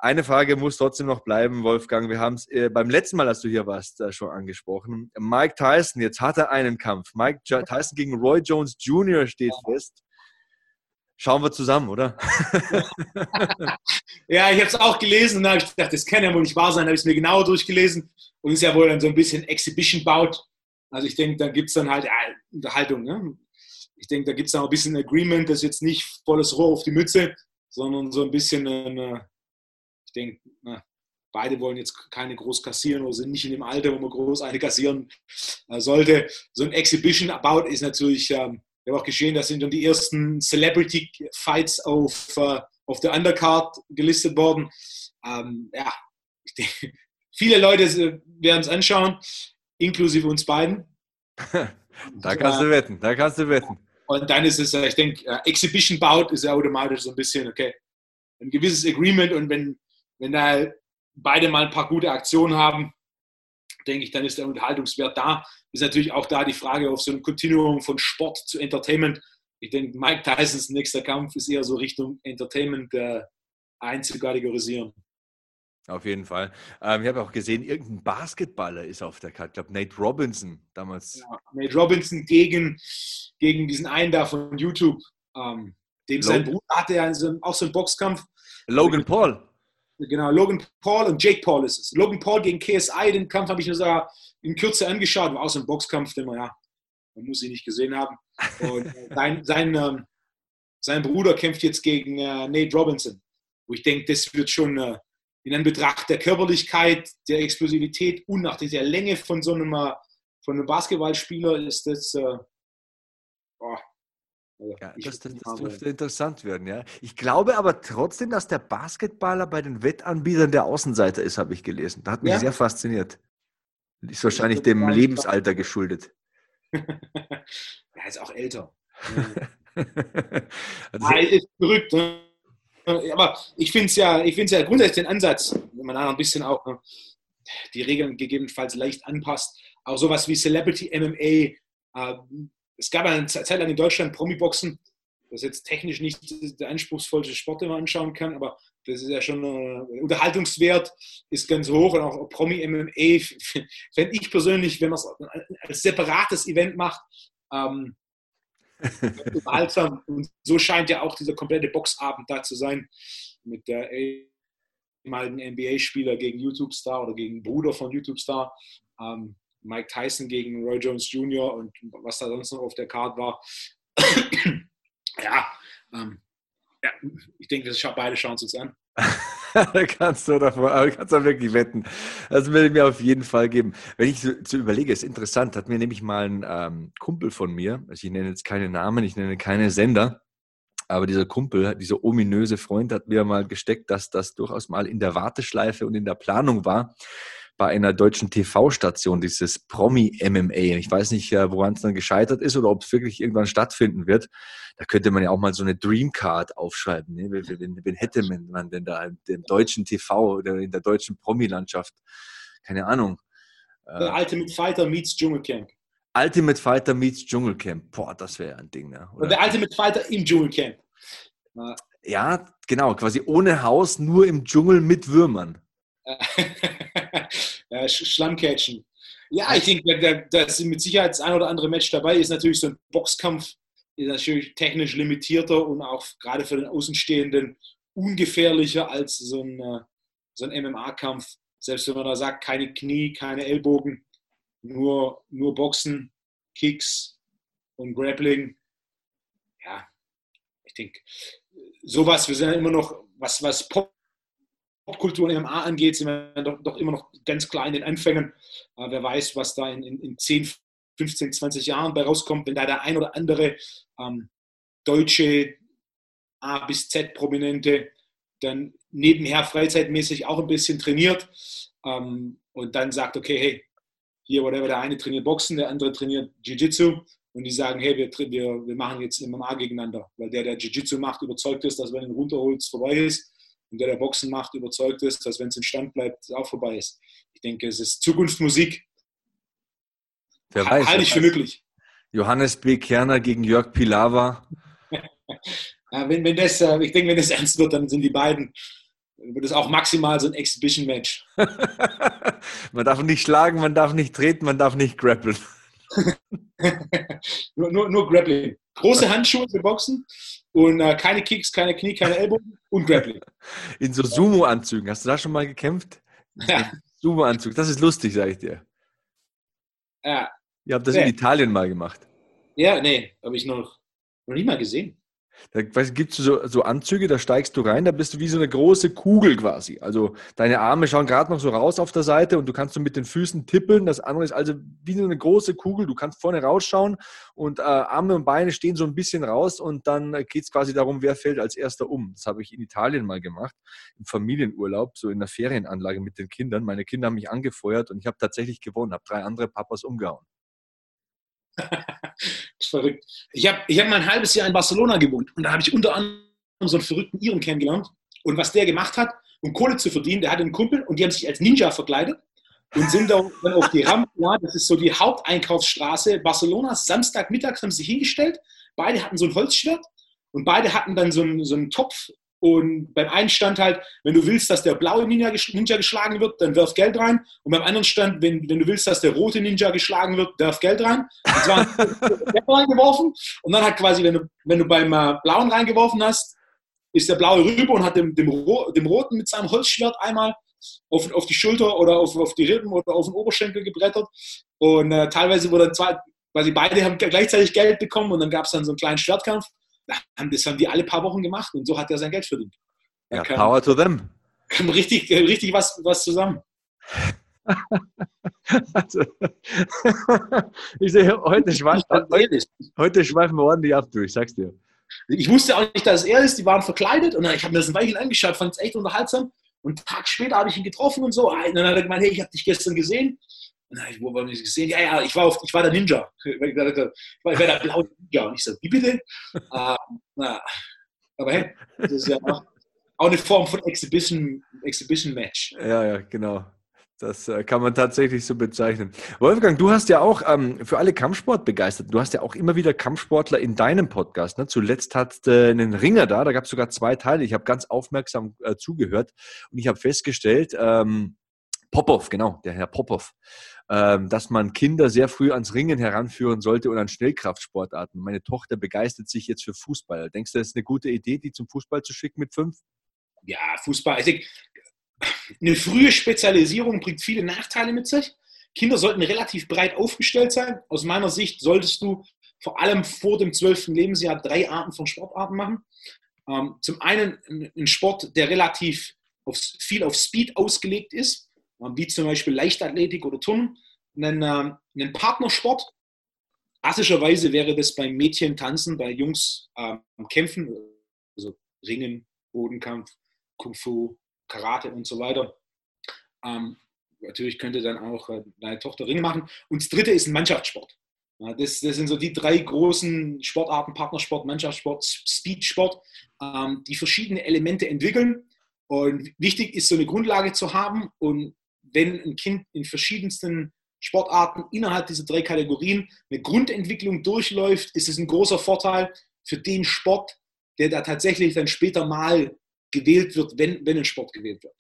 Eine Frage muss trotzdem noch bleiben, Wolfgang. Wir haben es äh, beim letzten Mal, als du hier warst, äh, schon angesprochen. Mike Tyson, jetzt hat er einen Kampf. Mike Tyson gegen Roy Jones Jr. steht fest. Schauen wir zusammen, oder? ja, ich habe es auch gelesen und da habe ich gedacht, das kann ja wohl nicht wahr sein. Da habe ich es mir genauer durchgelesen und ist ja wohl dann so ein bisschen Exhibition-Bout. Also ich denke, da gibt es dann halt ja, Unterhaltung. Ne? Ich denke, da gibt es auch ein bisschen Agreement, das ist jetzt nicht volles Rohr auf die Mütze, sondern so ein bisschen eine ich denke, beide wollen jetzt keine groß kassieren oder sind nicht in dem Alter, wo man groß eine kassieren äh, sollte. So ein Exhibition-About ist natürlich, ähm, ja auch geschehen, da sind dann die ersten Celebrity-Fights auf, äh, auf der Undercard gelistet worden. Ähm, ja, denke, viele Leute werden es anschauen, inklusive uns beiden. da kannst du wetten, da kannst du wetten. Und dann ist es, ich denke, äh, Exhibition Bout ist ja automatisch so ein bisschen, okay, ein gewisses Agreement und wenn wenn da beide mal ein paar gute Aktionen haben, denke ich, dann ist der Unterhaltungswert da. Ist natürlich auch da die Frage auf so ein Kontinuum von Sport zu Entertainment. Ich denke, Mike Tysons nächster Kampf ist eher so Richtung Entertainment äh, einzukategorisieren. Auf jeden Fall. Ähm, ich habe auch gesehen, irgendein Basketballer ist auf der Karte. Ich glaube, Nate Robinson damals. Ja, Nate Robinson gegen, gegen diesen einen da von YouTube. Ähm, dem Logan. sein Bruder hatte ja auch so einen Boxkampf. Logan Paul. Genau, Logan Paul und Jake Paul ist es. Logan Paul gegen KSI, den Kampf habe ich mir sogar in Kürze angeschaut, war auch so ein Boxkampf, den man ja, man muss ihn nicht gesehen haben. Und äh, sein, sein, ähm, sein Bruder kämpft jetzt gegen äh, Nate Robinson, wo ich denke, das wird schon äh, in Anbetracht der Körperlichkeit, der Explosivität und nach der Länge von so einem, äh, von einem Basketballspieler ist das, äh, oh, ja, das, das, das dürfte interessant werden, ja. Ich glaube aber trotzdem, dass der Basketballer bei den Wettanbietern der Außenseiter ist, habe ich gelesen. Da hat mich ja? sehr fasziniert. Ist wahrscheinlich dem Lebensalter geschuldet. er ist auch älter. also, ah, ist verrückt, ne? Aber ich finde es ja, ich ja grundsätzlich den Ansatz, wenn man da ein bisschen auch ne, die Regeln gegebenenfalls leicht anpasst, auch sowas wie Celebrity MMA, äh, es gab eine Zeit lang in Deutschland Promi-Boxen, das jetzt technisch nicht der anspruchsvollste Sport, den man anschauen kann, aber das ist ja schon äh, Unterhaltungswert ist ganz hoch und auch Promi-MMA fände ich persönlich, wenn man es als separates Event macht, ähm, unterhaltsam. Und so scheint ja auch dieser komplette Boxabend da zu sein mit der ehemaligen NBA-Spieler gegen YouTube-Star oder gegen Bruder von YouTube-Star. Ähm, Mike Tyson gegen Roy Jones Jr. und was da sonst noch auf der Karte war. ja, ähm, ja, ich denke, das beide schauen es uns an. da kannst du davon, kannst du wirklich wetten. Das würde ich mir auf jeden Fall geben. Wenn ich so, so überlege, ist interessant, hat mir nämlich mal ein ähm, Kumpel von mir, also ich nenne jetzt keine Namen, ich nenne keine Sender, aber dieser Kumpel, dieser ominöse Freund hat mir mal gesteckt, dass das durchaus mal in der Warteschleife und in der Planung war bei einer deutschen TV-Station, dieses Promi-MMA. Ich weiß nicht, äh, woran es dann gescheitert ist oder ob es wirklich irgendwann stattfinden wird. Da könnte man ja auch mal so eine Dreamcard aufschreiben. Ne? Wen, wen, hätte man denn da im deutschen TV oder in der deutschen Promi-Landschaft? Keine Ahnung. The äh, Ultimate Fighter meets Dschungelcamp. Ultimate Fighter meets Dschungelcamp. Boah, das wäre ein Ding. Ne? Oder? der Ultimate Fighter im Dschungelcamp. Ja, genau, quasi ohne Haus, nur im Dschungel mit Würmern. Schlammcatchen. Ja, ich denke, da ist mit Sicherheit das ein oder andere Match dabei. Ist natürlich so ein Boxkampf, ist natürlich technisch limitierter und auch gerade für den Außenstehenden ungefährlicher als so ein, äh, so ein MMA-Kampf. Selbst wenn man da sagt, keine Knie, keine Ellbogen, nur, nur Boxen, Kicks und Grappling. Ja, ich denke, sowas, wir sind ja immer noch, was, was Popkultur und MMA angeht, sind wir doch, doch, immer noch ganz klar in den Anfängen. Äh, wer weiß, was da in, in, in 10, 15, 20 Jahren bei rauskommt, wenn da der ein oder andere ähm, deutsche A bis Z Prominente dann nebenher freizeitmäßig auch ein bisschen trainiert ähm, und dann sagt, okay, hey, hier, whatever, der eine trainiert Boxen, der andere trainiert Jiu-Jitsu und die sagen, hey, wir, wir, wir machen jetzt MMA gegeneinander, weil der, der Jiu-Jitsu macht, überzeugt ist, dass wenn er ihn runterholt, es vorbei ist und der, der Boxen macht, überzeugt ist, dass wenn es im Stand bleibt, es auch vorbei ist. Ich denke, es ist Zukunftsmusik. Wer weiß. Halte ich für möglich. Johannes B. Kerner gegen Jörg Pilawa. ja, wenn, wenn das, äh, ich denke, wenn das ernst wird, dann sind die beiden, wird es auch maximal so ein Exhibition-Match. man darf nicht schlagen, man darf nicht treten, man darf nicht grappeln. nur, nur, nur Grappling. Große Handschuhe für Boxen und äh, keine Kicks, keine Knie, keine Ellbogen und Grappling. In so Sumo-Anzügen. Hast du da schon mal gekämpft? Ja. Sumo-Anzug. Das ist lustig, sage ich dir. Ja. Ihr habt das nee. in Italien mal gemacht. Ja, nee, habe ich noch, noch nie mal gesehen. Da gibt es so, so Anzüge, da steigst du rein, da bist du wie so eine große Kugel quasi. Also deine Arme schauen gerade noch so raus auf der Seite und du kannst so mit den Füßen tippeln. Das andere ist also wie so eine große Kugel. Du kannst vorne rausschauen und äh, Arme und Beine stehen so ein bisschen raus und dann geht es quasi darum, wer fällt als erster um. Das habe ich in Italien mal gemacht, im Familienurlaub, so in der Ferienanlage mit den Kindern. Meine Kinder haben mich angefeuert und ich habe tatsächlich gewonnen, habe drei andere Papas umgehauen. verrückt. Ich habe ich hab mal ein halbes Jahr in Barcelona gewohnt und da habe ich unter anderem so einen verrückten Iren kennengelernt. Und was der gemacht hat, um Kohle zu verdienen, der hatte einen Kumpel und die haben sich als Ninja verkleidet und sind dann auf die Rampe, das ist so die Haupteinkaufsstraße Barcelonas. Samstagmittags haben sie sich hingestellt. Beide hatten so ein Holzschwert und beide hatten dann so einen, so einen Topf und beim einen stand halt, wenn du willst, dass der blaue Ninja, Ninja geschlagen wird, dann wirf Geld rein. Und beim anderen stand, wenn, wenn du willst, dass der rote Ninja geschlagen wird, wirf Geld rein. Und zwar Geld reingeworfen. Und dann hat quasi, wenn du, wenn du beim äh, blauen reingeworfen hast, ist der blaue rüber und hat dem, dem, dem roten mit seinem Holzschwert einmal auf, auf die Schulter oder auf, auf die Rippen oder auf den Oberschenkel gebrettert. Und äh, teilweise wurde zwei, quasi beide haben gleichzeitig Geld bekommen und dann gab es dann so einen kleinen Schwertkampf das haben die alle paar Wochen gemacht und so hat er sein Geld verdient. Er ja, kann, power to them. Kam richtig, richtig was, was zusammen. also, ich sehe, heute, schweif, heute, heute schweifen wir ordentlich ab, du, ich sag's dir. Ich wusste auch nicht, dass er ist, die waren verkleidet und ich habe mir das ein Weilchen angeschaut, fand es echt unterhaltsam. Und einen Tag später habe ich ihn getroffen und so. Und dann hat er gemeint, hey, ich habe dich gestern gesehen. Habe ich, haben wir gesehen? Ja, ja, ich war, auf, ich war der Ninja. Ich war, der blaue Ninja. Und ich so, wie bitte? uh, na, aber hey, das ist ja auch, auch eine Form von Exhibition, Exhibition Match. Ja, ja, genau. Das äh, kann man tatsächlich so bezeichnen. Wolfgang, du hast ja auch ähm, für alle Kampfsport begeistert. Du hast ja auch immer wieder Kampfsportler in deinem Podcast. Ne? Zuletzt hat äh, einen Ringer da, da gab es sogar zwei Teile. Ich habe ganz aufmerksam äh, zugehört und ich habe festgestellt, ähm, Popov, genau, der Herr Popov, dass man Kinder sehr früh ans Ringen heranführen sollte und an Schnellkraftsportarten. Meine Tochter begeistert sich jetzt für Fußball. Denkst du, das ist eine gute Idee, die zum Fußball zu schicken mit fünf? Ja, Fußball. Also eine frühe Spezialisierung bringt viele Nachteile mit sich. Kinder sollten relativ breit aufgestellt sein. Aus meiner Sicht solltest du vor allem vor dem zwölften Lebensjahr drei Arten von Sportarten machen. Ähm, zum einen ein Sport, der relativ viel auf Speed ausgelegt ist, wie zum Beispiel Leichtathletik oder Turnen, einen, äh, einen Partnersport. Klassischerweise wäre das beim Mädchen tanzen, bei Jungs äh, kämpfen, also Ringen, Bodenkampf, Kung Fu, Karate und so weiter. Ähm, natürlich könnte dann auch äh, deine Tochter Ringen machen. Und das dritte ist ein Mannschaftssport. Ja, das, das, sind so die drei großen Sportarten, Partnersport, Mannschaftssport, Speedsport, ähm, die verschiedene Elemente entwickeln. Und wichtig ist, so eine Grundlage zu haben. Und wenn ein Kind in verschiedensten Sportarten innerhalb dieser drei Kategorien eine Grundentwicklung durchläuft, ist es ein großer Vorteil für den Sport, der da tatsächlich dann später mal gewählt wird, wenn, wenn ein Sport gewählt wird.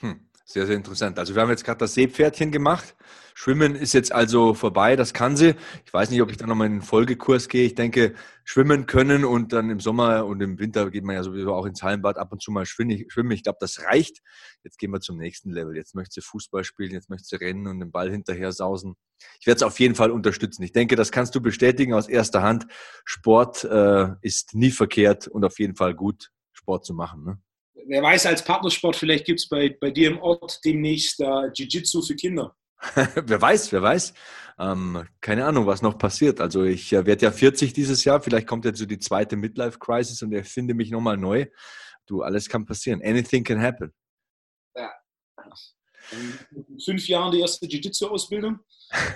Hm. Sehr, sehr interessant. Also wir haben jetzt gerade das Seepferdchen gemacht. Schwimmen ist jetzt also vorbei, das kann sie. Ich weiß nicht, ob ich da nochmal in einen Folgekurs gehe. Ich denke, schwimmen können und dann im Sommer und im Winter geht man ja sowieso auch ins Hallenbad ab und zu mal schwimmen. Ich glaube, das reicht. Jetzt gehen wir zum nächsten Level. Jetzt möchte sie Fußball spielen, jetzt möchte sie rennen und den Ball hinterher sausen. Ich werde es auf jeden Fall unterstützen. Ich denke, das kannst du bestätigen aus erster Hand. Sport äh, ist nie verkehrt und auf jeden Fall gut, Sport zu machen. Ne? Wer weiß, als Partnersport, vielleicht gibt es bei, bei dir im Ort demnächst uh, Jiu-Jitsu für Kinder. wer weiß, wer weiß. Ähm, keine Ahnung, was noch passiert. Also ich äh, werde ja 40 dieses Jahr. Vielleicht kommt jetzt so die zweite Midlife-Crisis und erfinde mich nochmal neu. Du, alles kann passieren. Anything can happen. Ja. In fünf Jahren die erste Jiu-Jitsu-Ausbildung.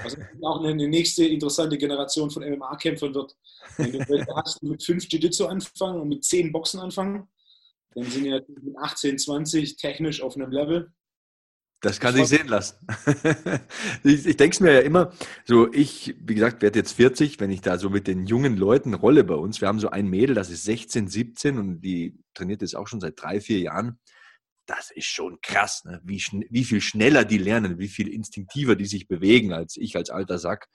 Was auch eine, eine, nächste interessante Generation von MMA-Kämpfern wird. Wenn du hast mit fünf Jiu-Jitsu anfangen und mit zehn Boxen anfangen, dann sind die natürlich mit 18, 20 technisch auf einem Level. Das kann sich sehen lassen. ich ich denke es mir ja immer, so ich, wie gesagt, werde jetzt 40, wenn ich da so mit den jungen Leuten rolle bei uns. Wir haben so ein Mädel, das ist 16, 17 und die trainiert jetzt auch schon seit drei, vier Jahren. Das ist schon krass, ne? wie, wie viel schneller die lernen, wie viel instinktiver die sich bewegen als ich als alter Sack.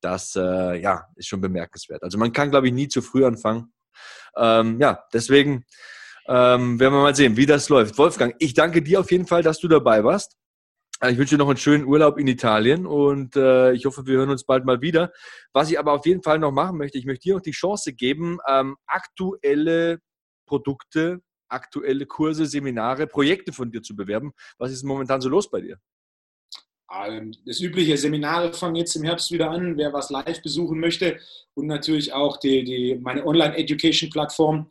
Das äh, ja, ist schon bemerkenswert. Also man kann, glaube ich, nie zu früh anfangen. Ähm, ja, deswegen ähm, werden wir mal sehen, wie das läuft. Wolfgang, ich danke dir auf jeden Fall, dass du dabei warst. Äh, ich wünsche dir noch einen schönen Urlaub in Italien und äh, ich hoffe, wir hören uns bald mal wieder. Was ich aber auf jeden Fall noch machen möchte, ich möchte dir noch die Chance geben, ähm, aktuelle Produkte, aktuelle Kurse, Seminare, Projekte von dir zu bewerben. Was ist momentan so los bei dir? Ähm, das übliche Seminare fangen jetzt im Herbst wieder an, wer was live besuchen möchte und natürlich auch die, die, meine Online-Education-Plattform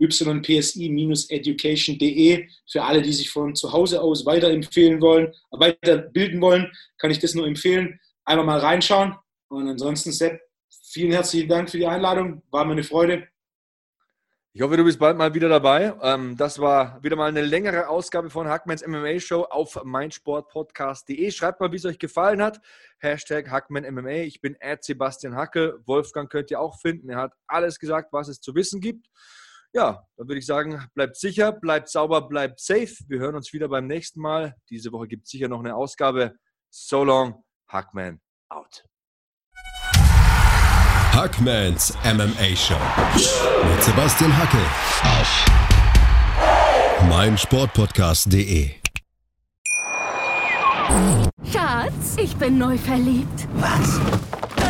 ypsi-education.de. Für alle, die sich von zu Hause aus weiterempfehlen wollen, weiterbilden wollen, kann ich das nur empfehlen. Einmal mal reinschauen. Und ansonsten, Sepp, vielen herzlichen Dank für die Einladung. War mir eine Freude. Ich hoffe, du bist bald mal wieder dabei. Ähm, das war wieder mal eine längere Ausgabe von Hackmans MMA Show auf meinsportpodcast.de. Schreibt mal, wie es euch gefallen hat. Hashtag Hackman MMA. Ich bin Sebastian Hacke. Wolfgang könnt ihr auch finden. Er hat alles gesagt, was es zu wissen gibt. Ja, dann würde ich sagen, bleibt sicher, bleibt sauber, bleibt safe. Wir hören uns wieder beim nächsten Mal. Diese Woche gibt es sicher noch eine Ausgabe. So long, Hackman out. Hackmans MMA Show mit Sebastian Hacke auf meinsportpodcast.de. Schatz, ich bin neu verliebt. Was?